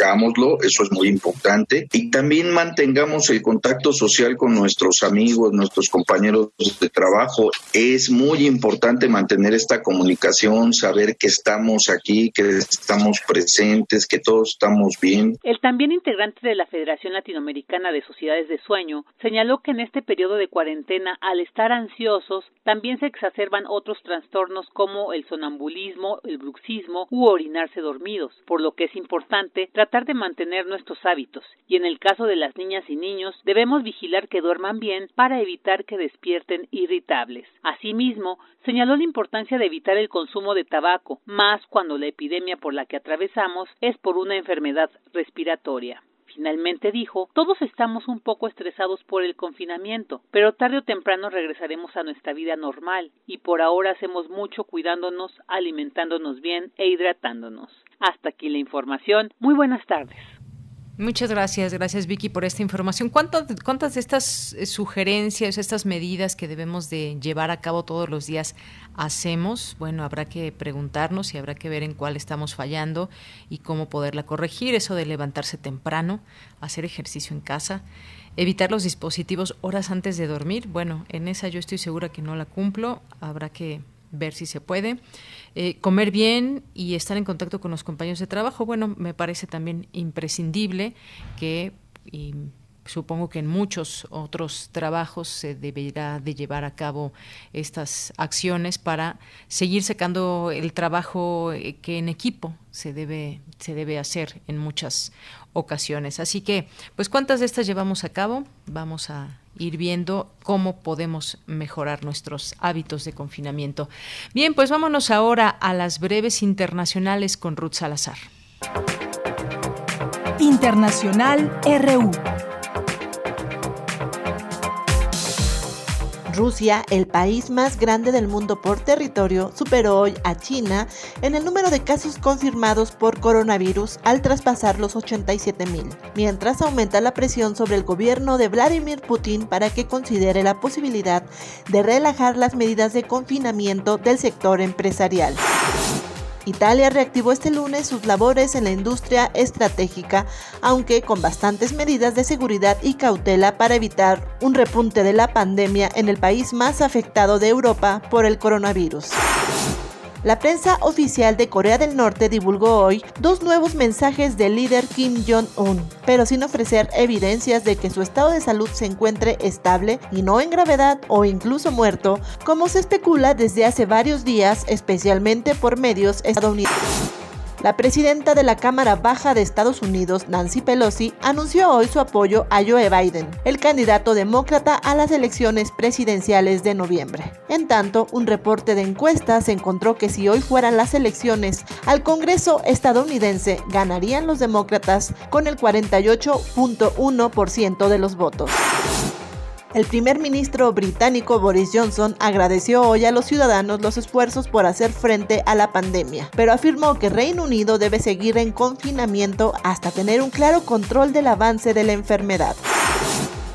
hagámoslo, eso es muy importante. Y también mantengamos el contacto social con nuestros amigos, nuestros compañeros de trabajo. Es muy importante mantener esta comunicación, saber que estamos aquí, que estamos presentes, que todos estamos bien. El también integrante de la Federación Latinoamericana de Sociedades de Sueño señaló que en este periodo de cuarentena, al estar también se exacerban otros trastornos como el sonambulismo, el bruxismo u orinarse dormidos, por lo que es importante tratar de mantener nuestros hábitos y en el caso de las niñas y niños debemos vigilar que duerman bien para evitar que despierten irritables. Asimismo, señaló la importancia de evitar el consumo de tabaco, más cuando la epidemia por la que atravesamos es por una enfermedad respiratoria. Finalmente dijo, todos estamos un poco estresados por el confinamiento, pero tarde o temprano regresaremos a nuestra vida normal y por ahora hacemos mucho cuidándonos, alimentándonos bien e hidratándonos. Hasta aquí la información. Muy buenas tardes. Muchas gracias, gracias Vicky por esta información. ¿Cuántas, ¿Cuántas de estas eh, sugerencias, estas medidas que debemos de llevar a cabo todos los días hacemos? Bueno, habrá que preguntarnos y habrá que ver en cuál estamos fallando y cómo poderla corregir. Eso de levantarse temprano, hacer ejercicio en casa, evitar los dispositivos horas antes de dormir. Bueno, en esa yo estoy segura que no la cumplo. Habrá que ver si se puede. Eh, comer bien y estar en contacto con los compañeros de trabajo, bueno, me parece también imprescindible que, supongo que en muchos otros trabajos se deberá de llevar a cabo estas acciones para seguir sacando el trabajo eh, que en equipo se debe, se debe hacer en muchas ocasiones. Así que, pues, ¿cuántas de estas llevamos a cabo? Vamos a ir viendo cómo podemos mejorar nuestros hábitos de confinamiento. Bien, pues vámonos ahora a las breves internacionales con Ruth Salazar. Internacional RU. Rusia, el país más grande del mundo por territorio, superó hoy a China en el número de casos confirmados por coronavirus al traspasar los 87 mil, mientras aumenta la presión sobre el gobierno de Vladimir Putin para que considere la posibilidad de relajar las medidas de confinamiento del sector empresarial. Italia reactivó este lunes sus labores en la industria estratégica, aunque con bastantes medidas de seguridad y cautela para evitar un repunte de la pandemia en el país más afectado de Europa por el coronavirus. La prensa oficial de Corea del Norte divulgó hoy dos nuevos mensajes del líder Kim Jong-un, pero sin ofrecer evidencias de que su estado de salud se encuentre estable y no en gravedad o incluso muerto, como se especula desde hace varios días, especialmente por medios estadounidenses. La presidenta de la Cámara Baja de Estados Unidos, Nancy Pelosi, anunció hoy su apoyo a Joe Biden, el candidato demócrata a las elecciones presidenciales de noviembre. En tanto, un reporte de encuestas encontró que si hoy fueran las elecciones al Congreso estadounidense, ganarían los demócratas con el 48.1% de los votos. El primer ministro británico Boris Johnson agradeció hoy a los ciudadanos los esfuerzos por hacer frente a la pandemia, pero afirmó que Reino Unido debe seguir en confinamiento hasta tener un claro control del avance de la enfermedad.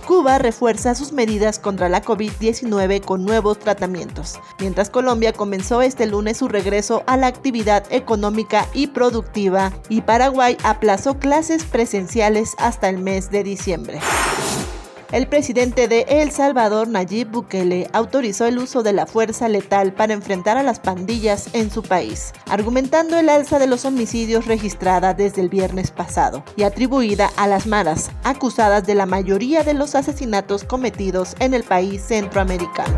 Cuba refuerza sus medidas contra la COVID-19 con nuevos tratamientos, mientras Colombia comenzó este lunes su regreso a la actividad económica y productiva y Paraguay aplazó clases presenciales hasta el mes de diciembre. El presidente de El Salvador, Nayib Bukele, autorizó el uso de la fuerza letal para enfrentar a las pandillas en su país, argumentando el alza de los homicidios registrada desde el viernes pasado y atribuida a las maras, acusadas de la mayoría de los asesinatos cometidos en el país centroamericano.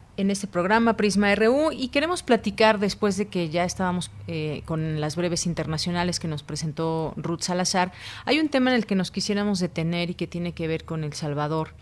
en este programa Prisma RU y queremos platicar después de que ya estábamos eh, con las breves internacionales que nos presentó Ruth Salazar. Hay un tema en el que nos quisiéramos detener y que tiene que ver con El Salvador.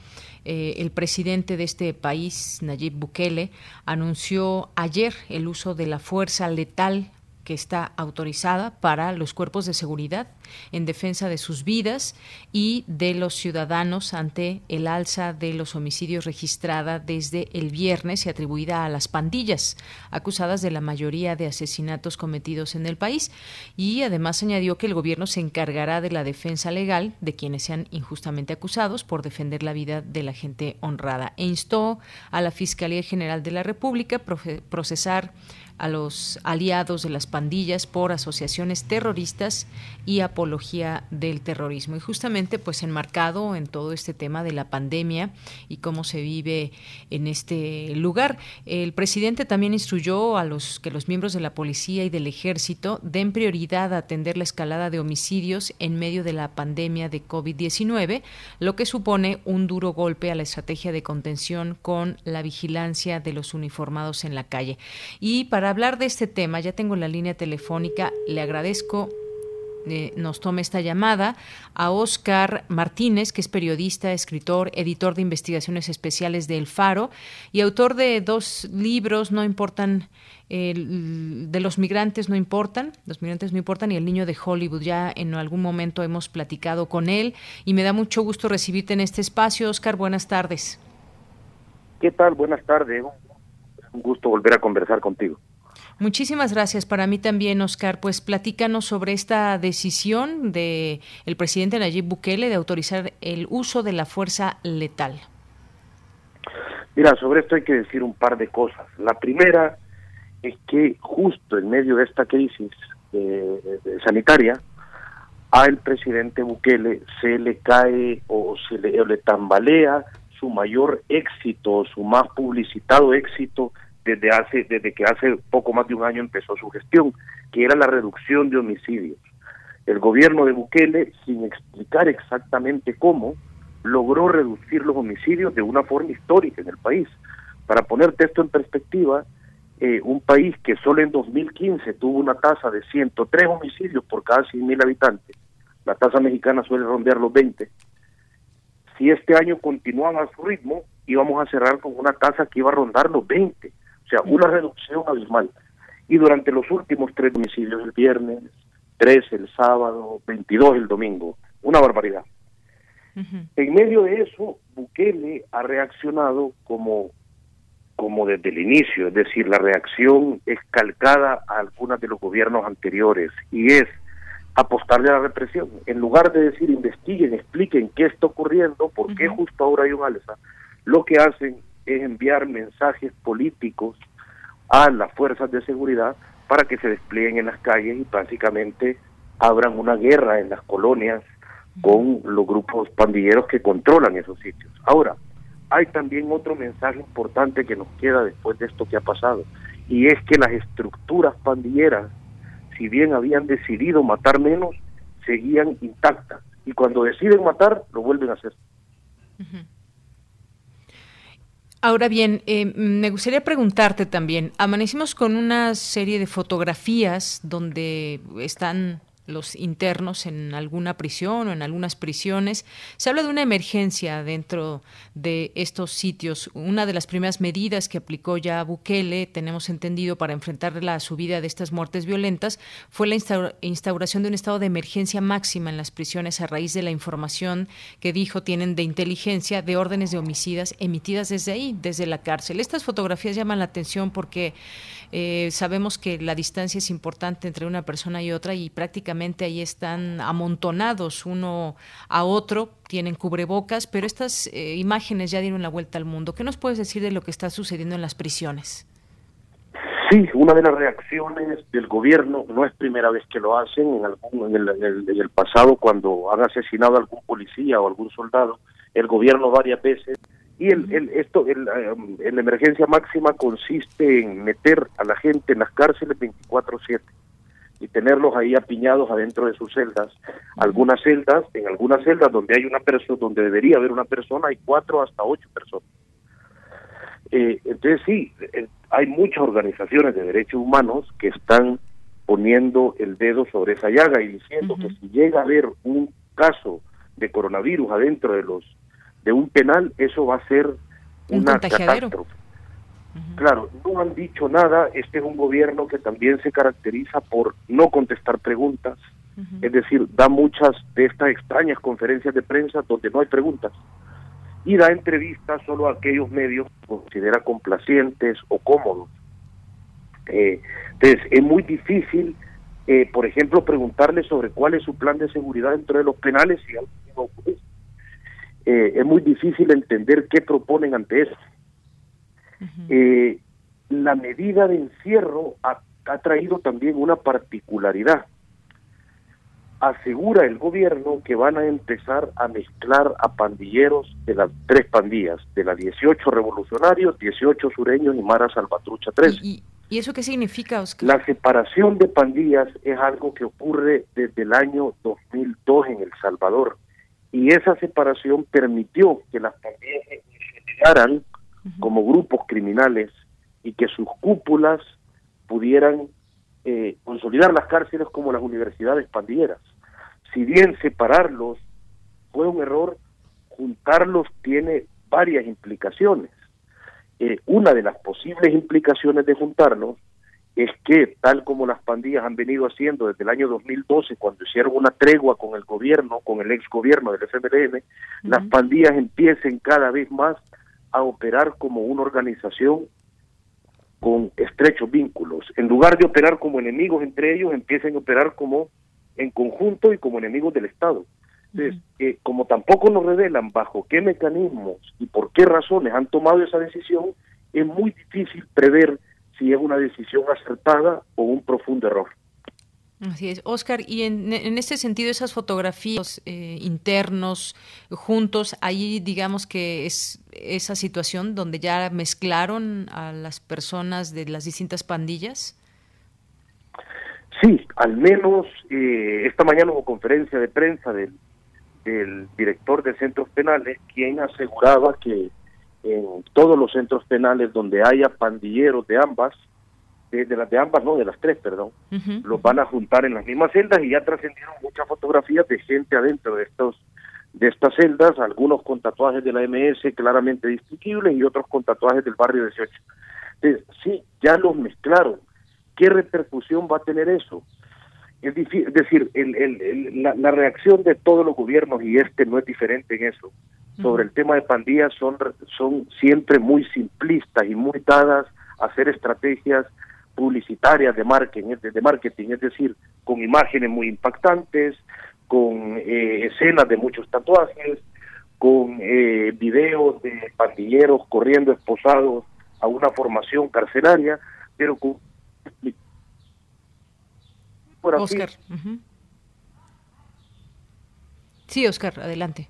Eh, el presidente de este país, Nayib Bukele, anunció ayer el uso de la fuerza letal que está autorizada para los cuerpos de seguridad en defensa de sus vidas y de los ciudadanos ante el alza de los homicidios registrada desde el viernes y atribuida a las pandillas acusadas de la mayoría de asesinatos cometidos en el país. Y además añadió que el gobierno se encargará de la defensa legal de quienes sean injustamente acusados por defender la vida de la gente honrada. E instó a la Fiscalía General de la República procesar a los aliados de las pandillas por asociaciones terroristas y apología del terrorismo. Y justamente pues enmarcado en todo este tema de la pandemia y cómo se vive en este lugar. El presidente también instruyó a los que los miembros de la policía y del ejército den prioridad a atender la escalada de homicidios en medio de la pandemia de COVID-19, lo que supone un duro golpe a la estrategia de contención con la vigilancia de los uniformados en la calle. Y para hablar de este tema, ya tengo la línea telefónica, le agradezco eh, nos tome esta llamada a Oscar Martínez, que es periodista, escritor, editor de investigaciones especiales de El Faro y autor de dos libros, No importan, de los migrantes no importan, los migrantes no importan y El Niño de Hollywood. Ya en algún momento hemos platicado con él y me da mucho gusto recibirte en este espacio. Oscar, buenas tardes. ¿Qué tal? Buenas tardes. Un gusto volver a conversar contigo. Muchísimas gracias. Para mí también, Oscar. Pues platícanos sobre esta decisión de el presidente Nayib Bukele de autorizar el uso de la fuerza letal. Mira, sobre esto hay que decir un par de cosas. La primera es que justo en medio de esta crisis sanitaria, al presidente Bukele se le cae o se le, le tambalea su mayor éxito, su más publicitado éxito desde hace desde que hace poco más de un año empezó su gestión, que era la reducción de homicidios. El gobierno de Bukele, sin explicar exactamente cómo, logró reducir los homicidios de una forma histórica en el país. Para ponerte esto en perspectiva, eh, un país que solo en 2015 tuvo una tasa de 103 homicidios por cada 100.000 habitantes, la tasa mexicana suele rondear los 20, si este año continuaba a su ritmo, íbamos a cerrar con una tasa que iba a rondar los 20. O sea, una reducción abismal. Y durante los últimos tres homicidios, el viernes, tres el sábado, 22 el domingo, una barbaridad. En medio de eso, Bukele ha reaccionado como como desde el inicio, es decir, la reacción es calcada a algunas de los gobiernos anteriores y es apostarle a la represión. En lugar de decir investiguen, expliquen qué está ocurriendo, por qué justo ahora hay un alza, lo que hacen es enviar mensajes políticos a las fuerzas de seguridad para que se desplieguen en las calles y básicamente abran una guerra en las colonias con los grupos pandilleros que controlan esos sitios. Ahora, hay también otro mensaje importante que nos queda después de esto que ha pasado, y es que las estructuras pandilleras, si bien habían decidido matar menos, seguían intactas, y cuando deciden matar, lo vuelven a hacer. Ahora bien, eh, me gustaría preguntarte también, amanecimos con una serie de fotografías donde están los internos en alguna prisión o en algunas prisiones. Se habla de una emergencia dentro de estos sitios. Una de las primeras medidas que aplicó ya Bukele, tenemos entendido, para enfrentar la subida de estas muertes violentas, fue la instauración de un estado de emergencia máxima en las prisiones a raíz de la información que dijo tienen de inteligencia de órdenes de homicidas emitidas desde ahí, desde la cárcel. Estas fotografías llaman la atención porque eh, sabemos que la distancia es importante entre una persona y otra y prácticamente ahí están amontonados uno a otro, tienen cubrebocas, pero estas eh, imágenes ya dieron la vuelta al mundo. ¿Qué nos puedes decir de lo que está sucediendo en las prisiones? Sí, una de las reacciones del gobierno, no es primera vez que lo hacen, en, algún, en, el, en el pasado cuando han asesinado a algún policía o algún soldado, el gobierno varias veces y el, el, esto, el, um, la emergencia máxima consiste en meter a la gente en las cárceles 24/7 y tenerlos ahí apiñados adentro de sus celdas. Algunas celdas, en algunas celdas donde hay una persona, donde debería haber una persona, hay cuatro hasta ocho personas. Eh, entonces sí, eh, hay muchas organizaciones de derechos humanos que están poniendo el dedo sobre esa llaga y diciendo que si llega a haber un caso de coronavirus adentro de los de un penal, eso va a ser una catástrofe. Claro, no han dicho nada, este es un gobierno que también se caracteriza por no contestar preguntas, es decir, da muchas de estas extrañas conferencias de prensa donde no hay preguntas y da entrevistas solo a aquellos medios que considera complacientes o cómodos. Eh, entonces, es muy difícil, eh, por ejemplo, preguntarle sobre cuál es su plan de seguridad dentro de los penales y algo ocurre. Eh, es muy difícil entender qué proponen ante eso. Eh, la medida de encierro ha, traído también una particularidad. Asegura el gobierno que van a empezar a mezclar a pandilleros de las tres pandillas, de las 18 revolucionarios, 18 sureños y Mara Salvatrucha 3. ¿Y, ¿Y, eso qué significa, Oscar? La separación de pandillas es algo que ocurre desde el año 2002 en El Salvador y esa separación permitió que las pandillas se llegaran como grupos criminales y que sus cúpulas pudieran eh, consolidar las cárceles como las universidades pandilleras. Si bien separarlos fue un error, juntarlos tiene varias implicaciones. Eh, una de las posibles implicaciones de juntarlos es que, tal como las pandillas han venido haciendo desde el año 2012, cuando hicieron una tregua con el gobierno, con el ex gobierno del FMLN, las pandillas empiecen cada vez más a operar como una organización con estrechos vínculos. En lugar de operar como enemigos entre ellos, empiecen a operar como en conjunto y como enemigos del Estado. Entonces, eh, como tampoco nos revelan bajo qué mecanismos y por qué razones han tomado esa decisión, es muy difícil prever si es una decisión acertada o un profundo error. Así es, Oscar, y en, en este sentido esas fotografías eh, internos juntos, ahí digamos que es esa situación donde ya mezclaron a las personas de las distintas pandillas. Sí, al menos eh, esta mañana hubo conferencia de prensa del, del director de centros penales, quien aseguraba que en todos los centros penales donde haya pandilleros de ambas, de, las de ambas, no, de las tres, perdón, los van a juntar en las mismas celdas y ya trascendieron muchas fotografías de gente adentro de estos de estas celdas, algunos con tatuajes de la MS claramente distinguibles y otros con tatuajes del barrio 18. Entonces, sí, ya los mezclaron. ¿Qué repercusión va a tener eso? Es, decir, el, el, la, la reacción de todos los gobiernos, y este no es diferente en eso, sobre el tema de pandillas son, son siempre muy simplistas y muy dadas a hacer estrategias publicitarias de marketing, de marketing, es decir, con imágenes muy impactantes, con eh, escenas de muchos tatuajes, con eh, videos de pandilleros corriendo esposados a una formación carcelaria, pero con... Oscar. Sí, Oscar, adelante.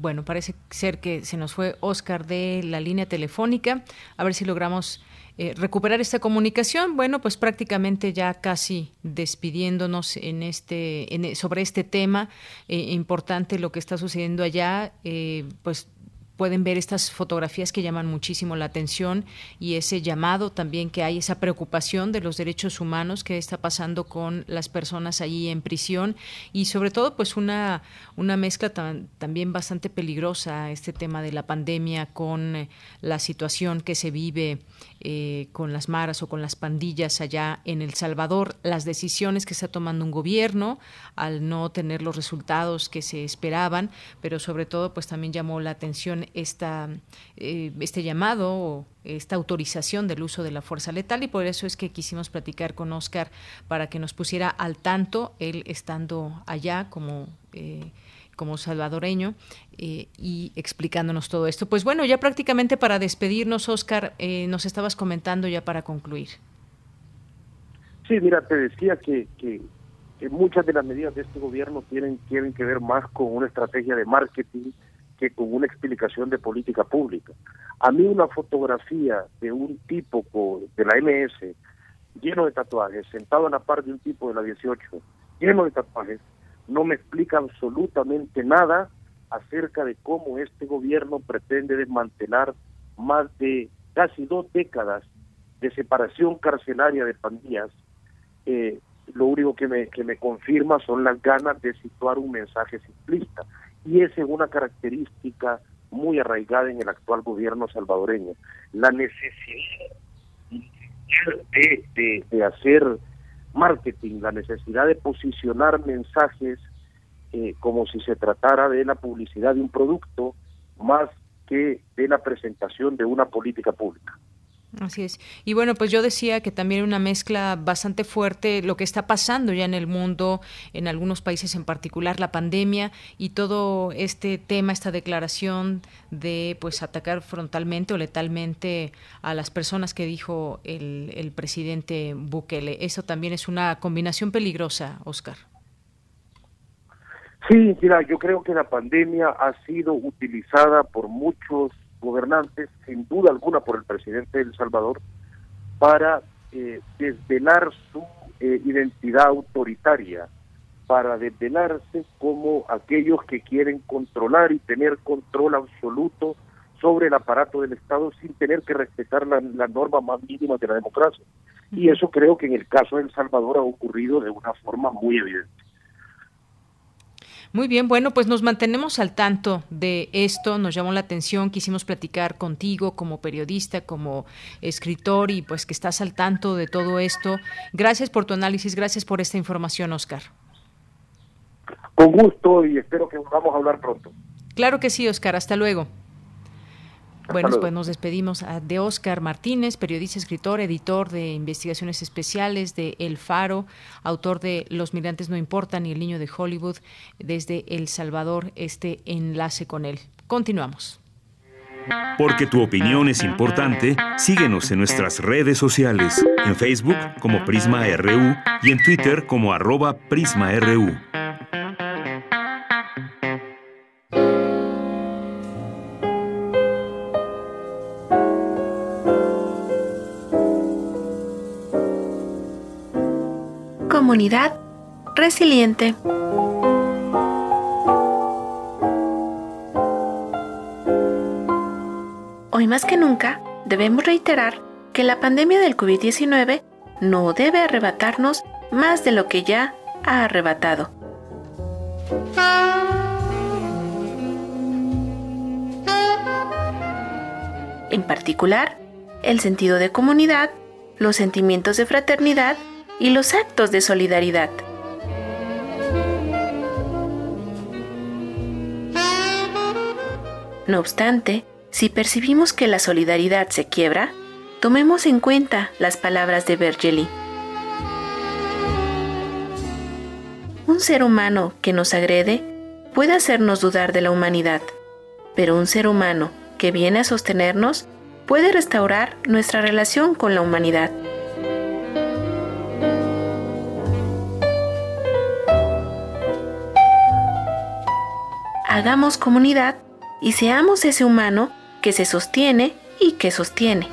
Bueno, parece ser que se nos fue Oscar de la línea telefónica. A ver si logramos eh, recuperar esta comunicación. Bueno, pues prácticamente ya casi despidiéndonos en este, en, sobre este tema eh, importante lo que está sucediendo allá. Eh, pues pueden ver estas fotografías que llaman muchísimo la atención y ese llamado también que hay, esa preocupación de los derechos humanos que está pasando con las personas allí en prisión. Y sobre todo pues una, una mezcla también bastante peligrosa, este tema de la pandemia con eh, la situación que se vive eh, con las maras o con las pandillas allá en El Salvador, las decisiones que está tomando un gobierno al no tener los resultados que se esperaban, pero sobre todo pues también llamó la atención esta, eh, este llamado o esta autorización del uso de la fuerza letal y por eso es que quisimos platicar con Oscar para que nos pusiera al tanto, él estando allá como... Eh, como salvadoreño eh, y explicándonos todo esto. Pues bueno, ya prácticamente para despedirnos, Oscar, nos estabas comentando ya para concluir. Sí, mira, te decía que, que, muchas de las medidas de este gobierno tienen, tienen que ver más con una estrategia de marketing, que con una explicación de política pública. A mí una fotografía de un tipo de la MS lleno de tatuajes, sentado a la par de un tipo de la 18, lleno de tatuajes, no me explica absolutamente nada acerca de cómo este gobierno pretende desmantelar más de casi dos décadas de separación carcelaria de pandillas. Eh, lo único que me, que me confirma son las ganas de situar un mensaje simplista y esa es una característica muy arraigada en el actual gobierno salvadoreño. La necesidad de, de, hacer marketing, la necesidad de posicionar mensajes eh, como si se tratara de la publicidad de un producto más que de la presentación de una política pública. Así es. Y bueno, pues yo decía que también una mezcla bastante fuerte lo que está pasando ya en el mundo, en algunos países en particular, la pandemia y todo este tema, esta declaración de pues atacar frontalmente o letalmente a las personas que dijo el, el presidente Bukele. Eso también es una combinación peligrosa, Oscar. Sí, mira, yo creo que la pandemia ha sido utilizada por muchos gobernantes, sin duda alguna por el presidente de El Salvador, para eh, desvelar su eh, identidad autoritaria, para desvelarse como aquellos que quieren controlar y tener control absoluto sobre el aparato del Estado sin tener que respetar las la normas más mínimas de la democracia. Y eso creo que en el caso de El Salvador ha ocurrido de una forma muy evidente. Muy bien, bueno, pues nos mantenemos al tanto de esto, nos llamó la atención, quisimos platicar contigo como periodista, como escritor y pues que estás al tanto de todo esto. Gracias por tu análisis, gracias por esta información, Oscar. Con gusto y espero que vamos a hablar pronto. Claro que sí, Oscar, hasta luego. Bueno, pues nos despedimos de Oscar Martínez, periodista, escritor, editor de investigaciones especiales de El Faro, autor de Los migrantes no importan y El niño de Hollywood, desde El Salvador, este enlace con él. Continuamos. Porque tu opinión es importante, síguenos en nuestras redes sociales, en Facebook como Prisma RU y en Twitter como arroba PrismaRU. Comunidad resiliente. Hoy más que nunca debemos reiterar que la pandemia del COVID-19 no debe arrebatarnos más de lo que ya ha arrebatado. En particular, el sentido de comunidad, los sentimientos de fraternidad y los actos de solidaridad. No obstante, si percibimos que la solidaridad se quiebra, tomemos en cuenta las palabras de Bergeli. Un ser humano que nos agrede puede hacernos dudar de la humanidad, pero un ser humano que viene a sostenernos puede restaurar nuestra relación con la humanidad. Hagamos comunidad y seamos ese humano que se sostiene y que sostiene.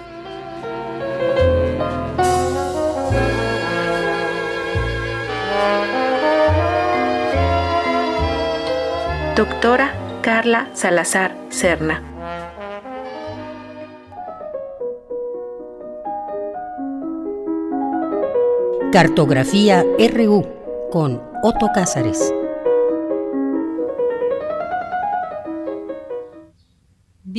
Doctora Carla Salazar Cerna. Cartografía RU con Otto Cázares.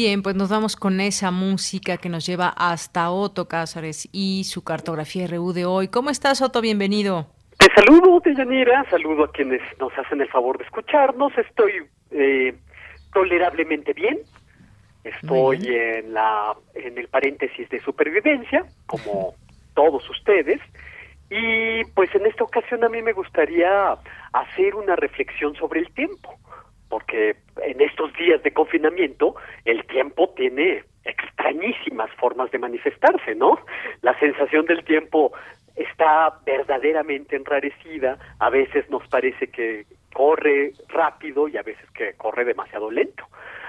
Bien, pues nos vamos con esa música que nos lleva hasta Otto Cázares y su cartografía RU de hoy. ¿Cómo estás, Otto? Bienvenido. Te saludo, Deyanira, saludo a quienes nos hacen el favor de escucharnos. Estoy eh, tolerablemente bien. Estoy en la en el paréntesis de supervivencia, como todos ustedes. Y pues en esta ocasión a mí me gustaría hacer una reflexión sobre el tiempo porque en estos días de confinamiento el tiempo tiene extrañísimas formas de manifestarse, ¿no? La sensación del tiempo está verdaderamente enrarecida, a veces nos parece que corre rápido y a veces que corre demasiado lento.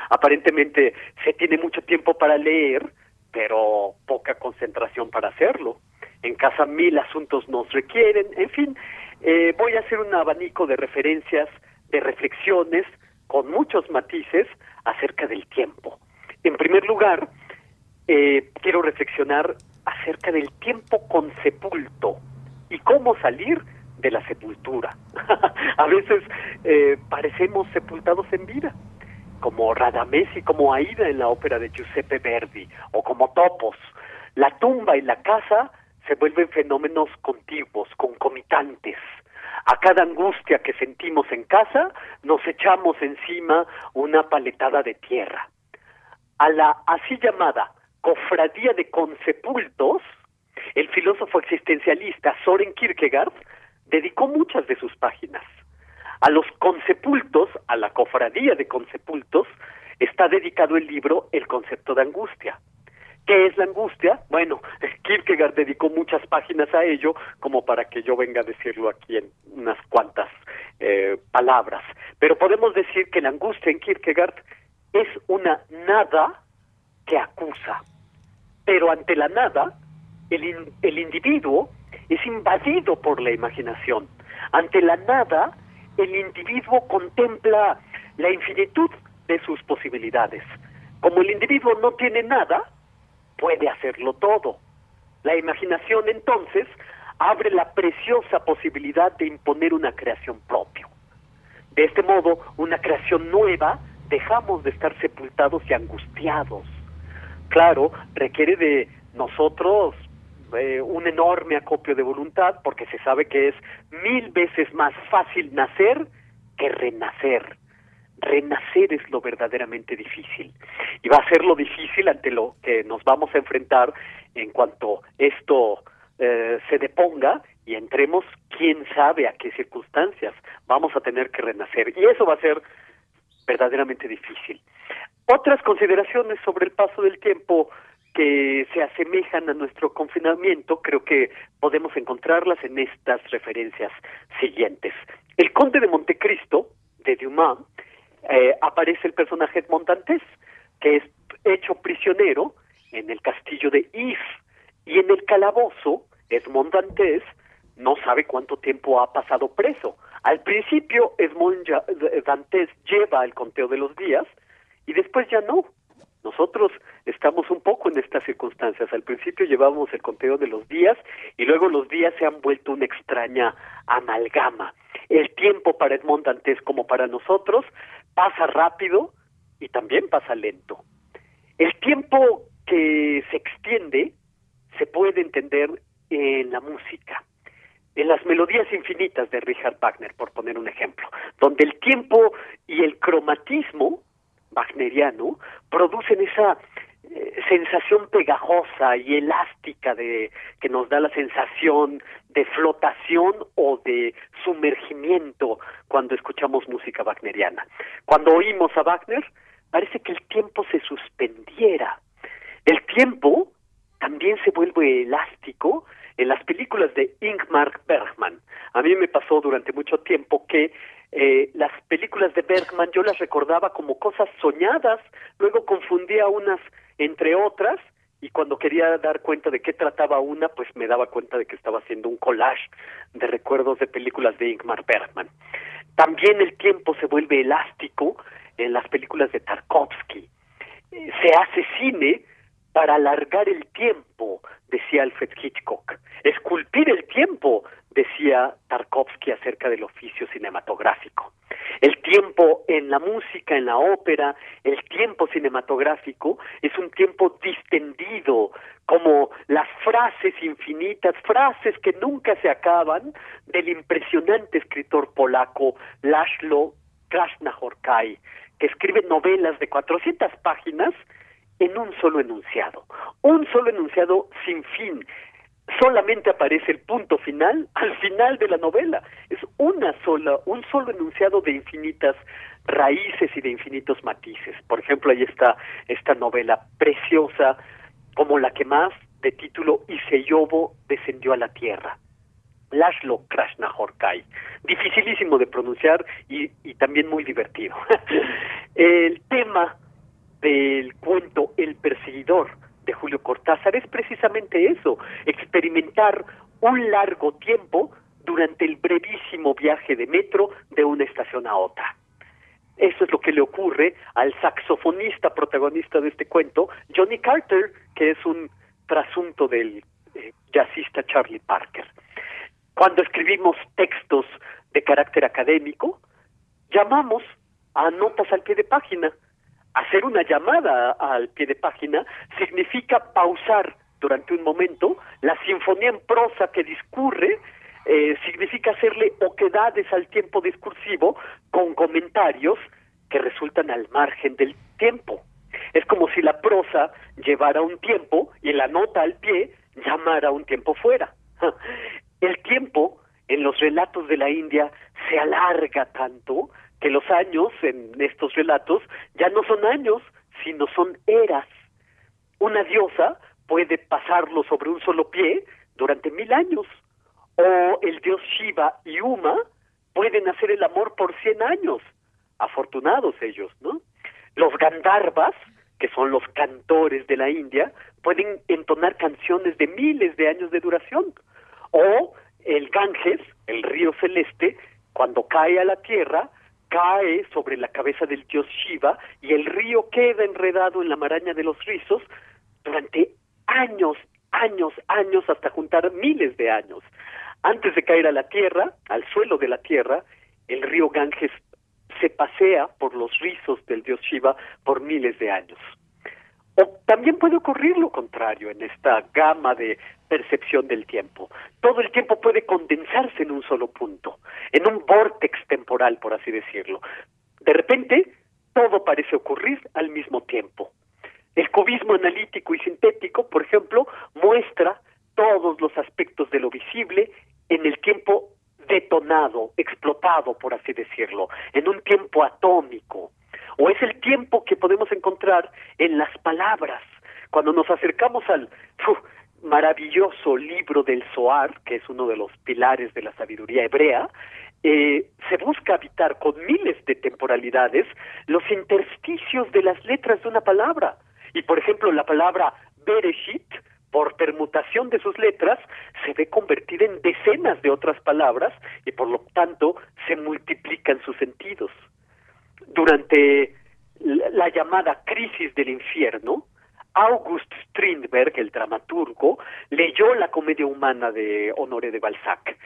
Aparentemente se tiene mucho tiempo para leer, pero poca concentración para hacerlo. En casa mil asuntos nos requieren, en fin, eh, voy a hacer un abanico de referencias, de reflexiones, con muchos matices acerca del tiempo. En primer lugar, eh, quiero reflexionar acerca del tiempo con sepulto y cómo salir de la sepultura. a veces eh, parecemos sepultados en vida, como Radamés y como Aida en la ópera de Giuseppe Verdi, o como Topos. La tumba y la casa se vuelven fenómenos contiguos, concomitantes. A cada angustia que sentimos en casa, nos echamos encima una paletada de tierra. A la así llamada cofradía de consepultos, el filósofo existencialista Soren Kierkegaard dedicó muchas de sus páginas. A los consepultos, a la cofradía de consepultos, está dedicado el libro El concepto de angustia. ¿Qué es la angustia? Bueno, Kierkegaard dedicó muchas páginas a ello como para que yo venga a decirlo aquí en unas cuantas eh, palabras. Pero podemos decir que la angustia en Kierkegaard es una nada que acusa. Pero ante la nada, el, el individuo es invadido por la imaginación. Ante la nada, el individuo contempla la infinitud de sus posibilidades. Como el individuo no tiene nada, puede hacerlo todo. La imaginación entonces abre la preciosa posibilidad de imponer una creación propia. De este modo, una creación nueva, dejamos de estar sepultados y angustiados. Claro, requiere de nosotros eh, un enorme acopio de voluntad porque se sabe que es mil veces más fácil nacer que renacer renacer es lo verdaderamente difícil. Y va a ser lo difícil ante lo que nos vamos a enfrentar en cuanto esto eh, se deponga y entremos, quién sabe a qué circunstancias vamos a tener que renacer. Y eso va a ser verdaderamente difícil. Otras consideraciones sobre el paso del tiempo que se asemejan a nuestro confinamiento, creo que podemos encontrarlas en estas referencias siguientes. El conde de Montecristo, de Dumas, eh, aparece el personaje Montantes, que es hecho prisionero en el castillo de If, y en el calabozo, Edmond Dantes no sabe cuánto tiempo ha pasado preso. Al principio, Edmond Dantes lleva el conteo de los días y después ya no. Nosotros estamos un poco en estas circunstancias. Al principio llevábamos el conteo de los días y luego los días se han vuelto una extraña amalgama. El tiempo para Edmond Dantes como para nosotros pasa rápido y también pasa lento. El tiempo que se extiende se puede entender en la música, en las melodías infinitas de Richard Wagner, por poner un ejemplo, donde el tiempo y el cromatismo wagneriano producen esa eh, sensación pegajosa y elástica de que nos da la sensación de flotación o de sumergimiento cuando escuchamos música wagneriana. Cuando oímos a Wagner, parece que el tiempo se suspendiera. El tiempo también se vuelve elástico en las películas de Ingmar Bergman. A mí me pasó durante mucho tiempo que eh, las películas de Bergman yo las recordaba como cosas soñadas, luego confundía unas entre otras y cuando quería dar cuenta de qué trataba una, pues me daba cuenta de que estaba haciendo un collage de recuerdos de películas de Ingmar Bergman. También el tiempo se vuelve elástico en las películas de Tarkovsky. Eh, se hace cine para alargar el tiempo, decía Alfred Hitchcock. Esculpir el tiempo, decía Tarkovsky acerca del oficio cinematográfico. El tiempo en la música, en la ópera, el tiempo cinematográfico es un tiempo distendido, como las frases infinitas, frases que nunca se acaban, del impresionante escritor polaco Laszlo Krasznahorkai, que escribe novelas de 400 páginas en un solo enunciado, un solo enunciado sin fin. Solamente aparece el punto final al final de la novela. Es una sola, un solo enunciado de infinitas raíces y de infinitos matices. Por ejemplo, ahí está esta novela preciosa, como la que más, de título Iseyobo descendió a la tierra. Laszlo Krasznahorkai. Dificilísimo de pronunciar y, y también muy divertido. el tema del cuento El perseguidor de Julio Cortázar es precisamente eso, experimentar un largo tiempo durante el brevísimo viaje de metro de una estación a otra. Eso es lo que le ocurre al saxofonista protagonista de este cuento, Johnny Carter, que es un trasunto del eh, jazzista Charlie Parker. Cuando escribimos textos de carácter académico, llamamos a notas al pie de página, hacer una llamada al pie de página significa pausar durante un momento la sinfonía en prosa que discurre eh, significa hacerle oquedades al tiempo discursivo con comentarios que resultan al margen del tiempo. Es como si la prosa llevara un tiempo y la nota al pie llamara un tiempo fuera. El tiempo en los relatos de la India se alarga tanto que los años en estos relatos ya no son años, sino son eras. Una diosa puede pasarlo sobre un solo pie durante mil años, o el dios Shiva y Uma pueden hacer el amor por cien años. Afortunados ellos, ¿no? Los Gandharvas, que son los cantores de la India, pueden entonar canciones de miles de años de duración. O el Ganges, el río celeste, cuando cae a la tierra, cae sobre la cabeza del dios Shiva y el río queda enredado en la maraña de los rizos durante años, años, años, hasta juntar miles de años. Antes de caer a la tierra, al suelo de la tierra, el río Ganges se pasea por los rizos del dios Shiva por miles de años. O también puede ocurrir lo contrario en esta gama de percepción del tiempo. Todo el tiempo puede condensarse en un solo punto, en un vórtex temporal, por así decirlo. De repente, todo parece ocurrir al mismo tiempo. El cubismo analítico y sintético, por ejemplo, muestra todos los aspectos de lo visible en el tiempo detonado, explotado, por así decirlo, en un tiempo atómico, o es el tiempo que podemos encontrar en las palabras. Cuando nos acercamos al maravilloso libro del Zohar, que es uno de los pilares de la sabiduría hebrea, eh, se busca habitar con miles de temporalidades los intersticios de las letras de una palabra. Y por ejemplo, la palabra Bereshit, por permutación de sus letras, se ve convertida en decenas de otras palabras y por lo tanto se multiplican sus sentidos. Durante la llamada crisis del infierno, August Strindberg, el dramaturgo, leyó la comedia humana de Honoré de Balzac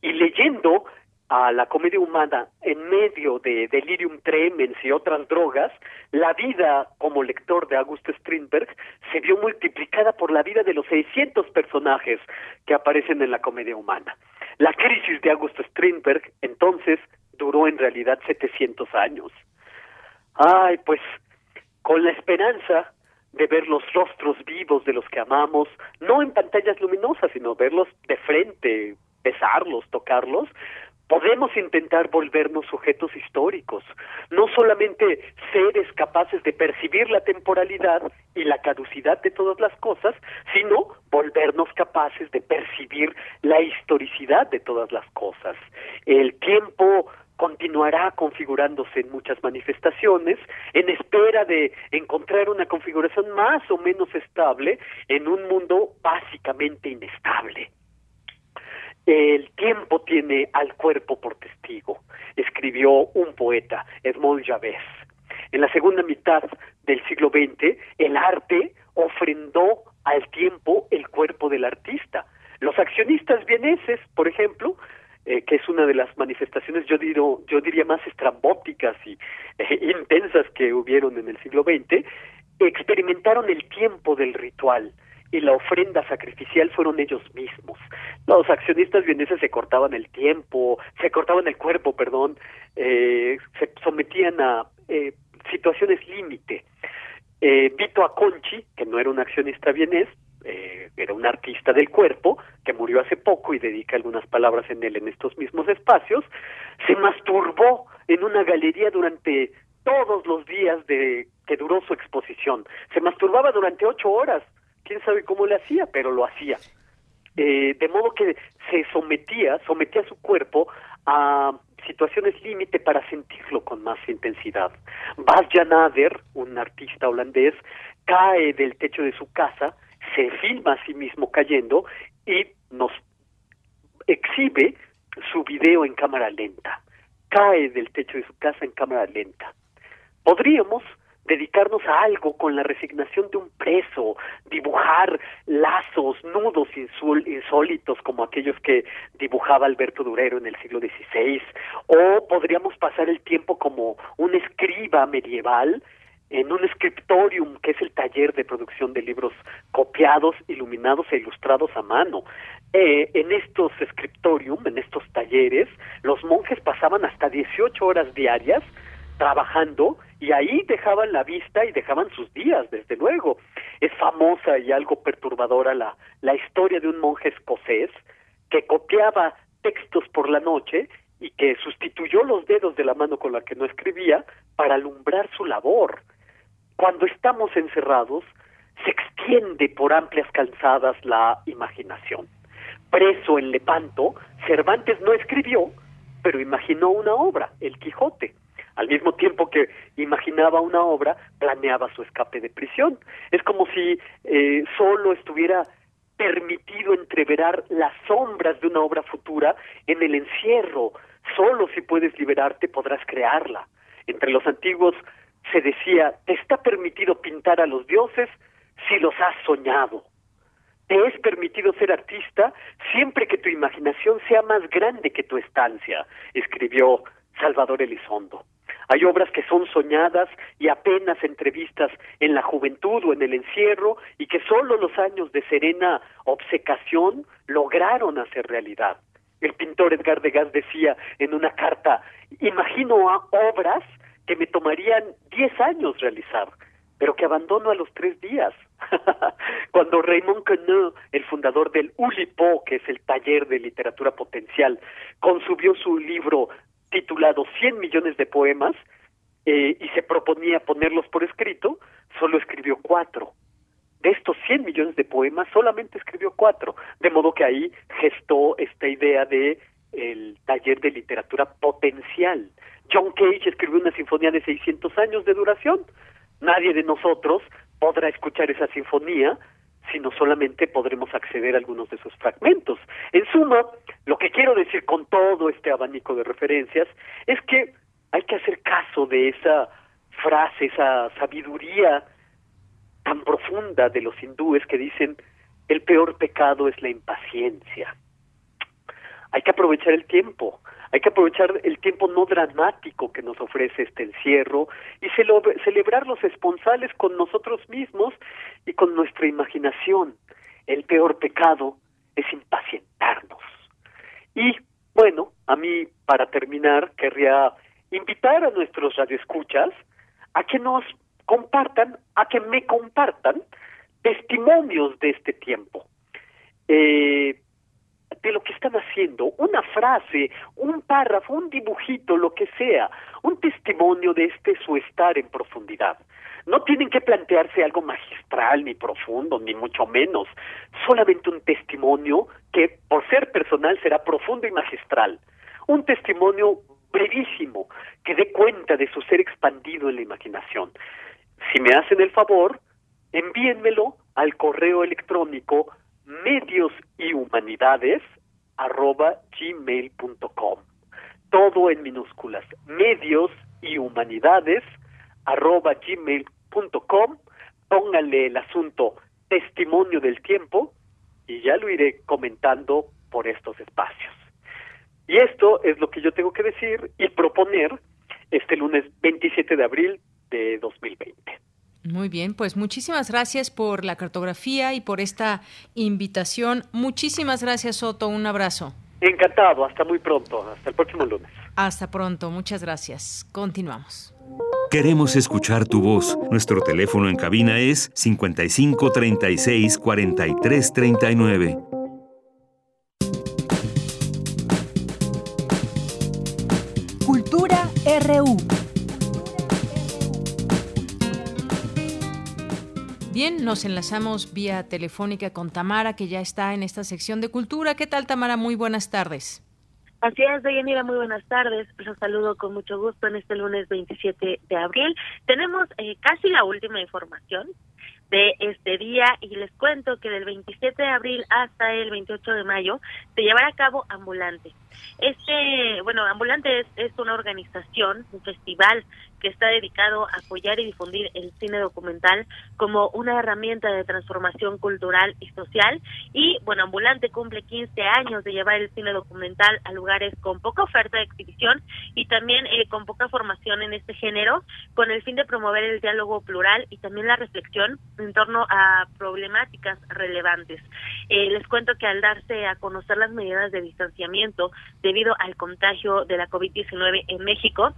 y leyendo a la comedia humana en medio de delirium tremens y otras drogas, la vida como lector de August Strindberg se vio multiplicada por la vida de los 600 personajes que aparecen en la comedia humana. La crisis de August Strindberg entonces duró en realidad 700 años. Ay, pues con la esperanza de ver los rostros vivos de los que amamos, no en pantallas luminosas, sino verlos de frente, besarlos, tocarlos, podemos intentar volvernos sujetos históricos, no solamente seres capaces de percibir la temporalidad y la caducidad de todas las cosas, sino volvernos capaces de percibir la historicidad de todas las cosas. El tiempo continuará configurándose en muchas manifestaciones en espera de encontrar una configuración más o menos estable en un mundo básicamente inestable. El tiempo tiene al cuerpo por testigo, escribió un poeta, Edmond Javés. En la segunda mitad del siglo XX, el arte ofrendó al tiempo el cuerpo del artista. Los accionistas vieneses, por ejemplo, eh, que es una de las manifestaciones, yo, yo diría, más estrambóticas y eh, intensas que hubieron en el siglo XX, experimentaron el tiempo del ritual y la ofrenda sacrificial fueron ellos mismos. Los accionistas vieneses se cortaban el tiempo, se cortaban el cuerpo, perdón, eh, se sometían a eh, situaciones límite. Eh, Vito Aconchi, que no era un accionista vienés, eh, era un artista del cuerpo, que murió hace poco y dedica algunas palabras en él en estos mismos espacios, se masturbó en una galería durante todos los días de que duró su exposición. Se masturbaba durante ocho horas quién sabe cómo le hacía, pero lo hacía. Eh, de modo que se sometía, sometía su cuerpo a situaciones límite para sentirlo con más intensidad. Bas Nader, un artista holandés, cae del techo de su casa, se filma a sí mismo cayendo y nos exhibe su video en cámara lenta. Cae del techo de su casa en cámara lenta. Podríamos dedicarnos a algo con la resignación de un preso, dibujar lazos, nudos insólitos como aquellos que dibujaba Alberto Durero en el siglo XVI, o podríamos pasar el tiempo como un escriba medieval en un scriptorium, que es el taller de producción de libros copiados, iluminados e ilustrados a mano. Eh, en estos scriptorium, en estos talleres, los monjes pasaban hasta 18 horas diarias trabajando y ahí dejaban la vista y dejaban sus días, desde luego. Es famosa y algo perturbadora la, la historia de un monje escocés que copiaba textos por la noche y que sustituyó los dedos de la mano con la que no escribía para alumbrar su labor. Cuando estamos encerrados, se extiende por amplias calzadas la imaginación. Preso en Lepanto, Cervantes no escribió, pero imaginó una obra, El Quijote. Al mismo tiempo que imaginaba una obra, planeaba su escape de prisión. Es como si eh, solo estuviera permitido entreverar las sombras de una obra futura en el encierro. Solo si puedes liberarte podrás crearla. Entre los antiguos se decía, te está permitido pintar a los dioses si los has soñado. Te es permitido ser artista siempre que tu imaginación sea más grande que tu estancia, escribió Salvador Elizondo. Hay obras que son soñadas y apenas entrevistas en la juventud o en el encierro y que solo los años de serena obsecación lograron hacer realidad. El pintor Edgar Degas decía en una carta, imagino obras que me tomarían diez años realizar, pero que abandono a los tres días. Cuando Raymond Queneau, el fundador del Ulipo, que es el taller de literatura potencial, consumió su libro titulado 100 millones de poemas eh, y se proponía ponerlos por escrito, solo escribió cuatro. De estos 100 millones de poemas, solamente escribió cuatro, de modo que ahí gestó esta idea de el taller de literatura potencial. John Cage escribió una sinfonía de 600 años de duración. Nadie de nosotros podrá escuchar esa sinfonía sino solamente podremos acceder a algunos de sus fragmentos. En suma, lo que quiero decir con todo este abanico de referencias es que hay que hacer caso de esa frase, esa sabiduría tan profunda de los hindúes que dicen el peor pecado es la impaciencia. Hay que aprovechar el tiempo, hay que aprovechar el tiempo no dramático que nos ofrece este encierro y celebrar los esponsales con nosotros mismos con nuestra imaginación. El peor pecado es impacientarnos. Y bueno, a mí para terminar querría invitar a nuestros radioescuchas a que nos compartan, a que me compartan testimonios de este tiempo. Eh, de lo que están haciendo, una frase, un párrafo, un dibujito, lo que sea, un testimonio de este su estar en profundidad. No tienen que plantearse algo magistral ni profundo, ni mucho menos, solamente un testimonio que por ser personal será profundo y magistral. Un testimonio brevísimo que dé cuenta de su ser expandido en la imaginación. Si me hacen el favor, envíenmelo al correo electrónico medios y humanidades arroba gmail.com. Todo en minúsculas. Medios y humanidades arroba gmail.com. Pónganle el asunto testimonio del tiempo y ya lo iré comentando por estos espacios. Y esto es lo que yo tengo que decir y proponer este lunes 27 de abril de 2020. Muy bien, pues muchísimas gracias por la cartografía y por esta invitación. Muchísimas gracias, Soto. Un abrazo. Encantado. Hasta muy pronto. Hasta el próximo lunes. Hasta pronto. Muchas gracias. Continuamos. Queremos escuchar tu voz. Nuestro teléfono en cabina es 55 36 43 39. Cultura RU. Bien, nos enlazamos vía telefónica con Tamara, que ya está en esta sección de cultura. ¿Qué tal, Tamara? Muy buenas tardes. Así es, Deyanira, muy buenas tardes. Los saludo con mucho gusto en este lunes 27 de abril. Tenemos eh, casi la última información de este día y les cuento que del 27 de abril hasta el 28 de mayo se llevará a cabo Ambulante. Este, bueno, Ambulante es, es una organización, un festival que está dedicado a apoyar y difundir el cine documental como una herramienta de transformación cultural y social. Y bueno, Ambulante cumple 15 años de llevar el cine documental a lugares con poca oferta de exhibición y también eh, con poca formación en este género, con el fin de promover el diálogo plural y también la reflexión en torno a problemáticas relevantes. Eh, les cuento que al darse a conocer las medidas de distanciamiento debido al contagio de la COVID-19 en México,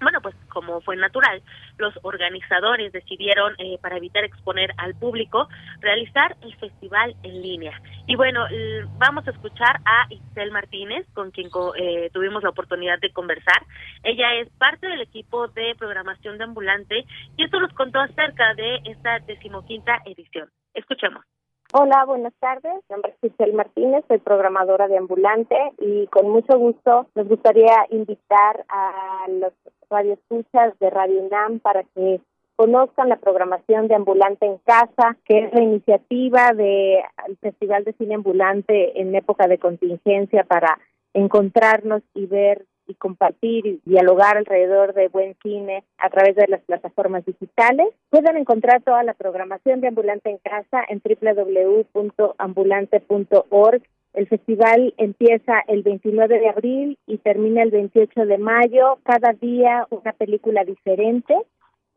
bueno, pues como fue natural, los organizadores decidieron, eh, para evitar exponer al público, realizar el festival en línea. Y bueno, vamos a escuchar a Isel Martínez, con quien eh, tuvimos la oportunidad de conversar. Ella es parte del equipo de programación de Ambulante y esto nos contó acerca de esta decimoquinta edición. Escuchemos. Hola, buenas tardes. Mi nombre es Giselle Martínez, soy programadora de Ambulante y con mucho gusto nos gustaría invitar a los radioescuchas de Radio UNAM para que conozcan la programación de Ambulante en Casa, que es la iniciativa del Festival de Cine Ambulante en época de contingencia para encontrarnos y ver y compartir y dialogar alrededor de buen cine a través de las plataformas digitales. Pueden encontrar toda la programación de Ambulante en Casa en www.ambulante.org. El festival empieza el 29 de abril y termina el 28 de mayo. Cada día una película diferente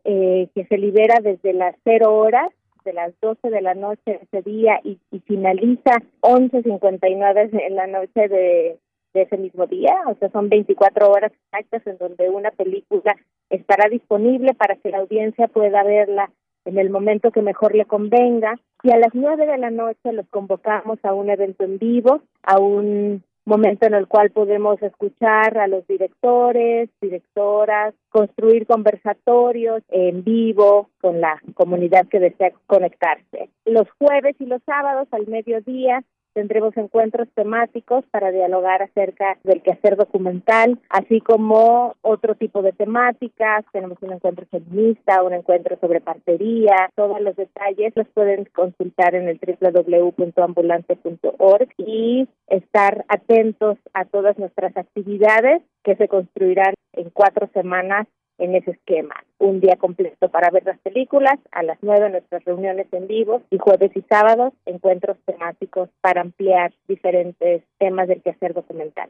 eh, que se libera desde las 0 horas de las 12 de la noche ese día y, y finaliza 11.59 en la noche de de ese mismo día, o sea, son 24 horas exactas en donde una película estará disponible para que la audiencia pueda verla en el momento que mejor le convenga. Y a las 9 de la noche los convocamos a un evento en vivo, a un momento en el cual podemos escuchar a los directores, directoras, construir conversatorios en vivo con la comunidad que desea conectarse. Los jueves y los sábados al mediodía tendremos encuentros temáticos para dialogar acerca del quehacer documental, así como otro tipo de temáticas. Tenemos un encuentro feminista, un encuentro sobre partería. Todos los detalles los pueden consultar en el www.ambulante.org y estar atentos a todas nuestras actividades que se construirán en cuatro semanas en ese esquema. Un día completo para ver las películas, a las nueve nuestras reuniones en vivo y jueves y sábados encuentros temáticos para ampliar diferentes temas del quehacer documental.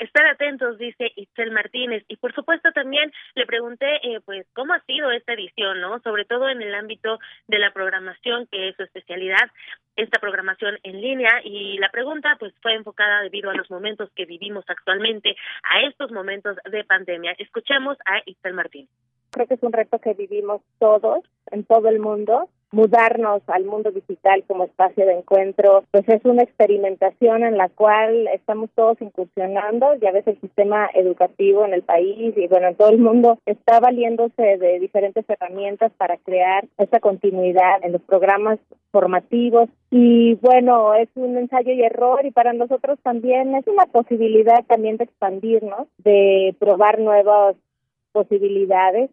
Estar atentos, dice Itzel Martínez. Y por supuesto también le pregunté, eh, pues, cómo ha sido esta edición, ¿no? Sobre todo en el ámbito de la programación, que es su especialidad, esta programación en línea. Y la pregunta, pues, fue enfocada debido a los momentos que vivimos actualmente, a estos momentos de pandemia. Escuchemos a Itzel Martínez. Creo que es un reto que vivimos todos en todo el mundo mudarnos al mundo digital como espacio de encuentro, pues es una experimentación en la cual estamos todos incursionando, ya ves el sistema educativo en el país y bueno, en todo el mundo está valiéndose de diferentes herramientas para crear esa continuidad en los programas formativos. Y bueno, es un ensayo y error y para nosotros también es una posibilidad también de expandirnos, de probar nuevas posibilidades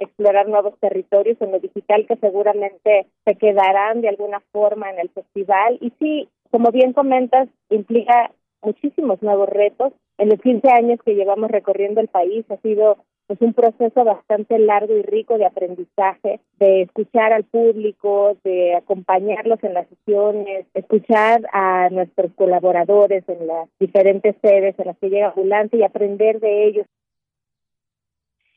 explorar nuevos territorios en lo digital que seguramente se quedarán de alguna forma en el festival. Y sí, como bien comentas, implica muchísimos nuevos retos. En los 15 años que llevamos recorriendo el país ha sido pues un proceso bastante largo y rico de aprendizaje, de escuchar al público, de acompañarlos en las sesiones, escuchar a nuestros colaboradores en las diferentes sedes en las que llega Ambulante y aprender de ellos.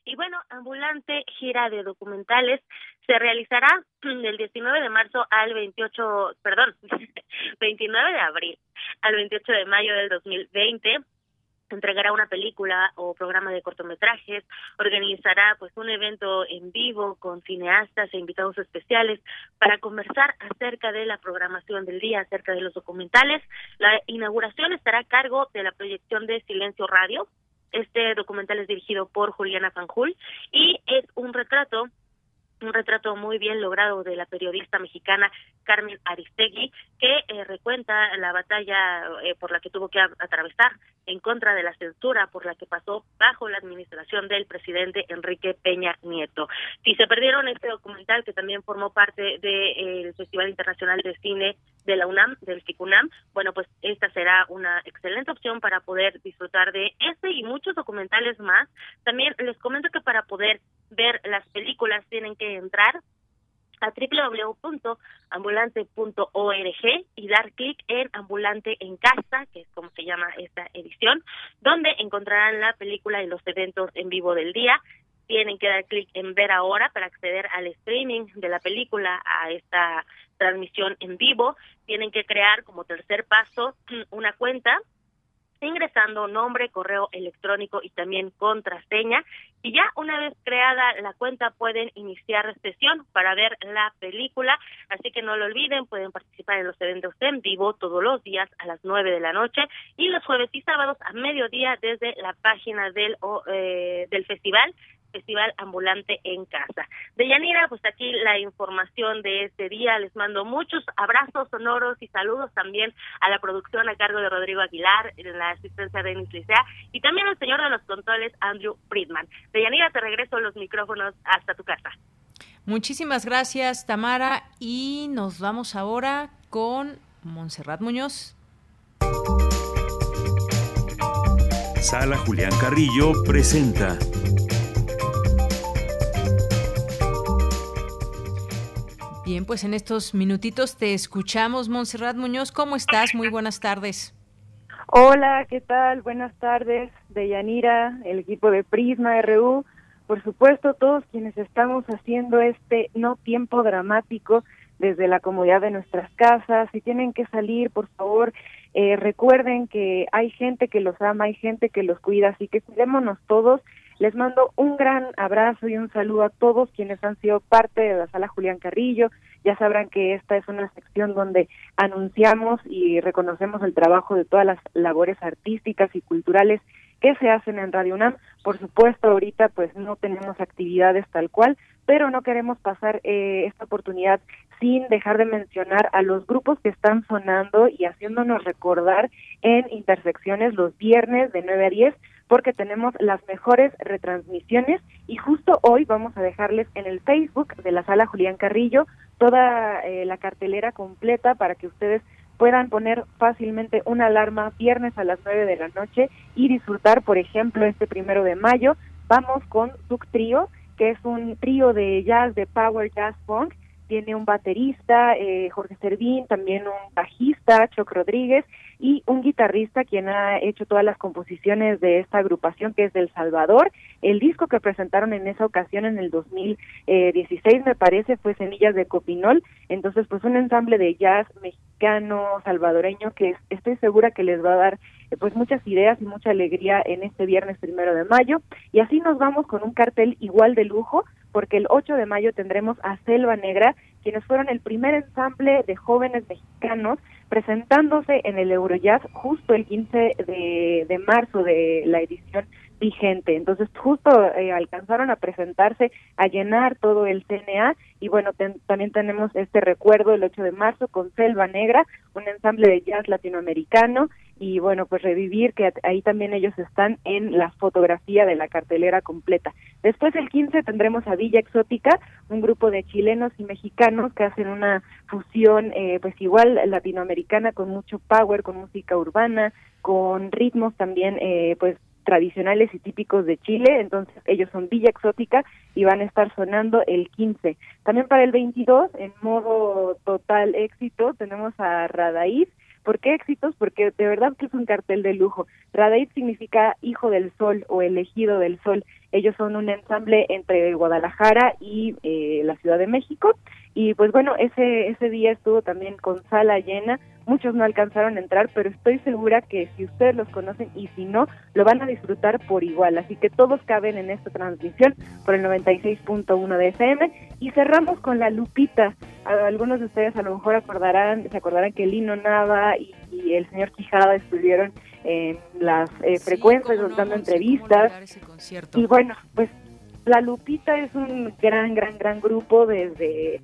Y bueno, Ambulante Gira de Documentales se realizará del 19 de marzo al 28, perdón, 29 de abril al 28 de mayo del 2020 entregará una película o programa de cortometrajes, organizará pues un evento en vivo con cineastas e invitados especiales para conversar acerca de la programación del día, acerca de los documentales. La inauguración estará a cargo de la proyección de Silencio Radio, este documental es dirigido por Juliana Fanjul y es un retrato un retrato muy bien logrado de la periodista mexicana Carmen Aristegui, que eh, recuenta la batalla eh, por la que tuvo que atravesar en contra de la censura por la que pasó bajo la administración del presidente Enrique Peña Nieto. Si se perdieron este documental, que también formó parte del de, Festival Internacional de Cine de la UNAM, del FICUNAM, bueno, pues esta será una excelente opción para poder disfrutar de este y muchos documentales más. También les comento que para poder ver las películas tienen que entrar a www.ambulante.org y dar clic en Ambulante en Casa, que es como se llama esta edición, donde encontrarán la película y los eventos en vivo del día. Tienen que dar clic en Ver ahora para acceder al streaming de la película, a esta transmisión en vivo. Tienen que crear como tercer paso una cuenta ingresando nombre, correo electrónico y también contraseña. Y ya una vez creada la cuenta pueden iniciar sesión para ver la película. Así que no lo olviden, pueden participar en los eventos en vivo todos los días a las nueve de la noche y los jueves y sábados a mediodía desde la página del, eh, del festival Festival Ambulante en Casa. De Yanira, pues aquí la información de este día. Les mando muchos abrazos sonoros y saludos también a la producción a cargo de Rodrigo Aguilar, en la asistencia de Denis Licea, y también al señor de los controles, Andrew Friedman. De Yanira, te regreso los micrófonos hasta tu casa. Muchísimas gracias, Tamara, y nos vamos ahora con Montserrat Muñoz. Sala Julián Carrillo presenta Bien, pues en estos minutitos te escuchamos, Montserrat Muñoz. ¿Cómo estás? Muy buenas tardes. Hola, ¿qué tal? Buenas tardes, de Yanira, el equipo de Prisma RU. Por supuesto, todos quienes estamos haciendo este no tiempo dramático desde la comodidad de nuestras casas. Si tienen que salir, por favor, eh, recuerden que hay gente que los ama, hay gente que los cuida, así que cuidémonos todos les mando un gran abrazo y un saludo a todos quienes han sido parte de la sala Julián Carrillo. Ya sabrán que esta es una sección donde anunciamos y reconocemos el trabajo de todas las labores artísticas y culturales que se hacen en Radio UNAM. Por supuesto, ahorita pues no tenemos actividades tal cual, pero no queremos pasar eh, esta oportunidad sin dejar de mencionar a los grupos que están sonando y haciéndonos recordar en intersecciones los viernes de 9 a 10 porque tenemos las mejores retransmisiones y justo hoy vamos a dejarles en el Facebook de la sala Julián Carrillo toda eh, la cartelera completa para que ustedes puedan poner fácilmente una alarma viernes a las 9 de la noche y disfrutar, por ejemplo, este primero de mayo, vamos con Zuc Trio, que es un trío de jazz, de power jazz funk, tiene un baterista, eh, Jorge Servín, también un bajista, Choc Rodríguez, y un guitarrista quien ha hecho todas las composiciones de esta agrupación que es del Salvador. El disco que presentaron en esa ocasión en el 2016 me parece fue Semillas de Copinol, entonces pues un ensamble de jazz mexicano, salvadoreño que estoy segura que les va a dar eh, pues muchas ideas y mucha alegría en este viernes primero de mayo y así nos vamos con un cartel igual de lujo porque el 8 de mayo tendremos a Selva Negra quienes fueron el primer ensamble de jóvenes mexicanos presentándose en el Eurojazz justo el 15 de, de marzo de la edición vigente. Entonces, justo eh, alcanzaron a presentarse, a llenar todo el CNA y bueno, también tenemos este recuerdo el 8 de marzo con Selva Negra, un ensamble de jazz latinoamericano y bueno, pues revivir que ahí también ellos están en la fotografía de la cartelera completa. Después el 15 tendremos a Villa Exótica, un grupo de chilenos y mexicanos que hacen una fusión eh, pues igual latinoamericana con mucho power, con música urbana, con ritmos también eh, pues tradicionales y típicos de Chile, entonces ellos son Villa Exótica y van a estar sonando el 15. También para el 22, en modo total éxito, tenemos a Radaíz. ¿Por qué éxitos? Porque de verdad que es un cartel de lujo. Radaíz significa hijo del sol o elegido del sol. Ellos son un ensamble entre Guadalajara y eh, la Ciudad de México. Y pues bueno, ese, ese día estuvo también con sala llena Muchos no alcanzaron a entrar, pero estoy segura que si ustedes los conocen y si no, lo van a disfrutar por igual. Así que todos caben en esta transmisión por el 96.1 de FM. Y cerramos con la Lupita. Algunos de ustedes a lo mejor acordarán, se acordarán que Lino Nava y, el señor Quijada estuvieron en las eh, frecuencias dando entrevistas. Y bueno, pues la Lupita es un gran, gran, gran grupo desde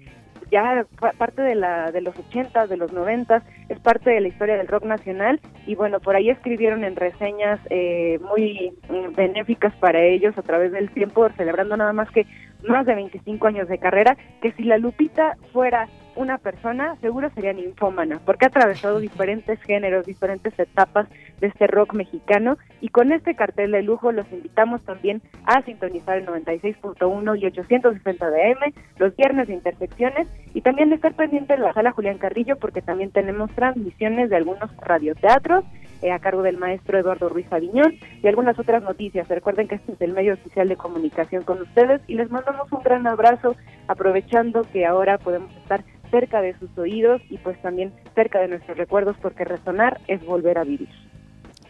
ya parte de la de los 80, de los 90, es parte de la historia del rock nacional y bueno, por ahí escribieron en reseñas eh, muy mm, benéficas para ellos a través del tiempo, celebrando nada más que más de 25 años de carrera, que si la Lupita fuera una persona, seguro sería ninfómana, porque ha atravesado diferentes géneros, diferentes etapas de este rock mexicano y con este cartel de lujo los invitamos también a sintonizar el 96.1 y 860 de AM los viernes de intersecciones y también de estar pendiente en la sala Julián Carrillo porque también tenemos transmisiones de algunos radioteatros eh, a cargo del maestro Eduardo Ruiz Aviñón y algunas otras noticias. Recuerden que este es el medio oficial de comunicación con ustedes y les mandamos un gran abrazo aprovechando que ahora podemos estar cerca de sus oídos y pues también cerca de nuestros recuerdos porque resonar es volver a vivir.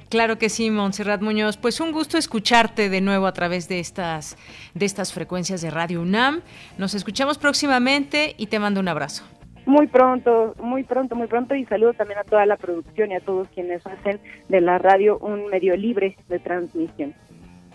Claro que sí, Montserrat Muñoz. Pues un gusto escucharte de nuevo a través de estas, de estas frecuencias de Radio UNAM. Nos escuchamos próximamente y te mando un abrazo. Muy pronto, muy pronto, muy pronto y saludo también a toda la producción y a todos quienes hacen de la radio un medio libre de transmisión.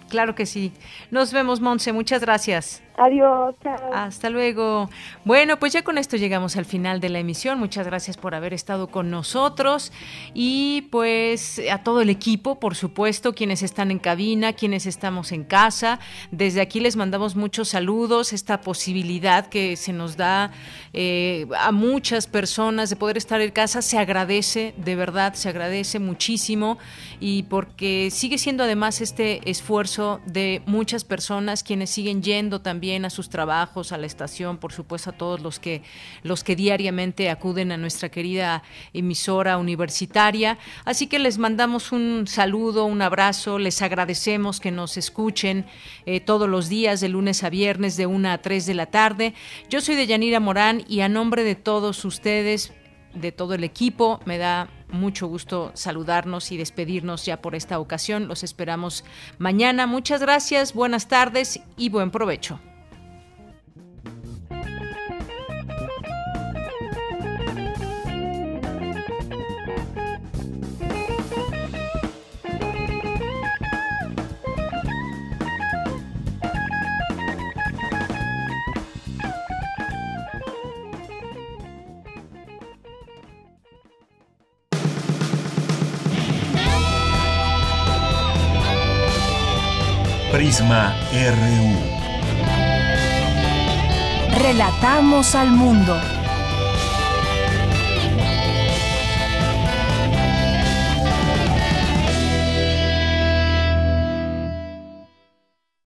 Claro que sí. Nos vemos, Monse. Muchas gracias. Adiós. Hasta luego. Bueno, pues ya con esto llegamos al final de la emisión. Muchas gracias por haber estado con nosotros y pues a todo el equipo, por supuesto, quienes están en cabina, quienes estamos en casa. Desde aquí les mandamos muchos saludos, esta posibilidad que se nos da eh, a muchas personas de poder estar en casa se agradece, de verdad, se agradece muchísimo y porque sigue siendo además este esfuerzo de muchas personas quienes siguen yendo también a sus trabajos, a la estación, por supuesto a todos los que los que diariamente acuden a nuestra querida emisora universitaria. Así que les mandamos un saludo, un abrazo, les agradecemos que nos escuchen eh, todos los días de lunes a viernes de 1 a 3 de la tarde. Yo soy de Yanira Morán y a nombre de todos ustedes de todo el equipo. Me da mucho gusto saludarnos y despedirnos ya por esta ocasión. Los esperamos mañana. Muchas gracias, buenas tardes y buen provecho. Prisma RU. Relatamos al mundo.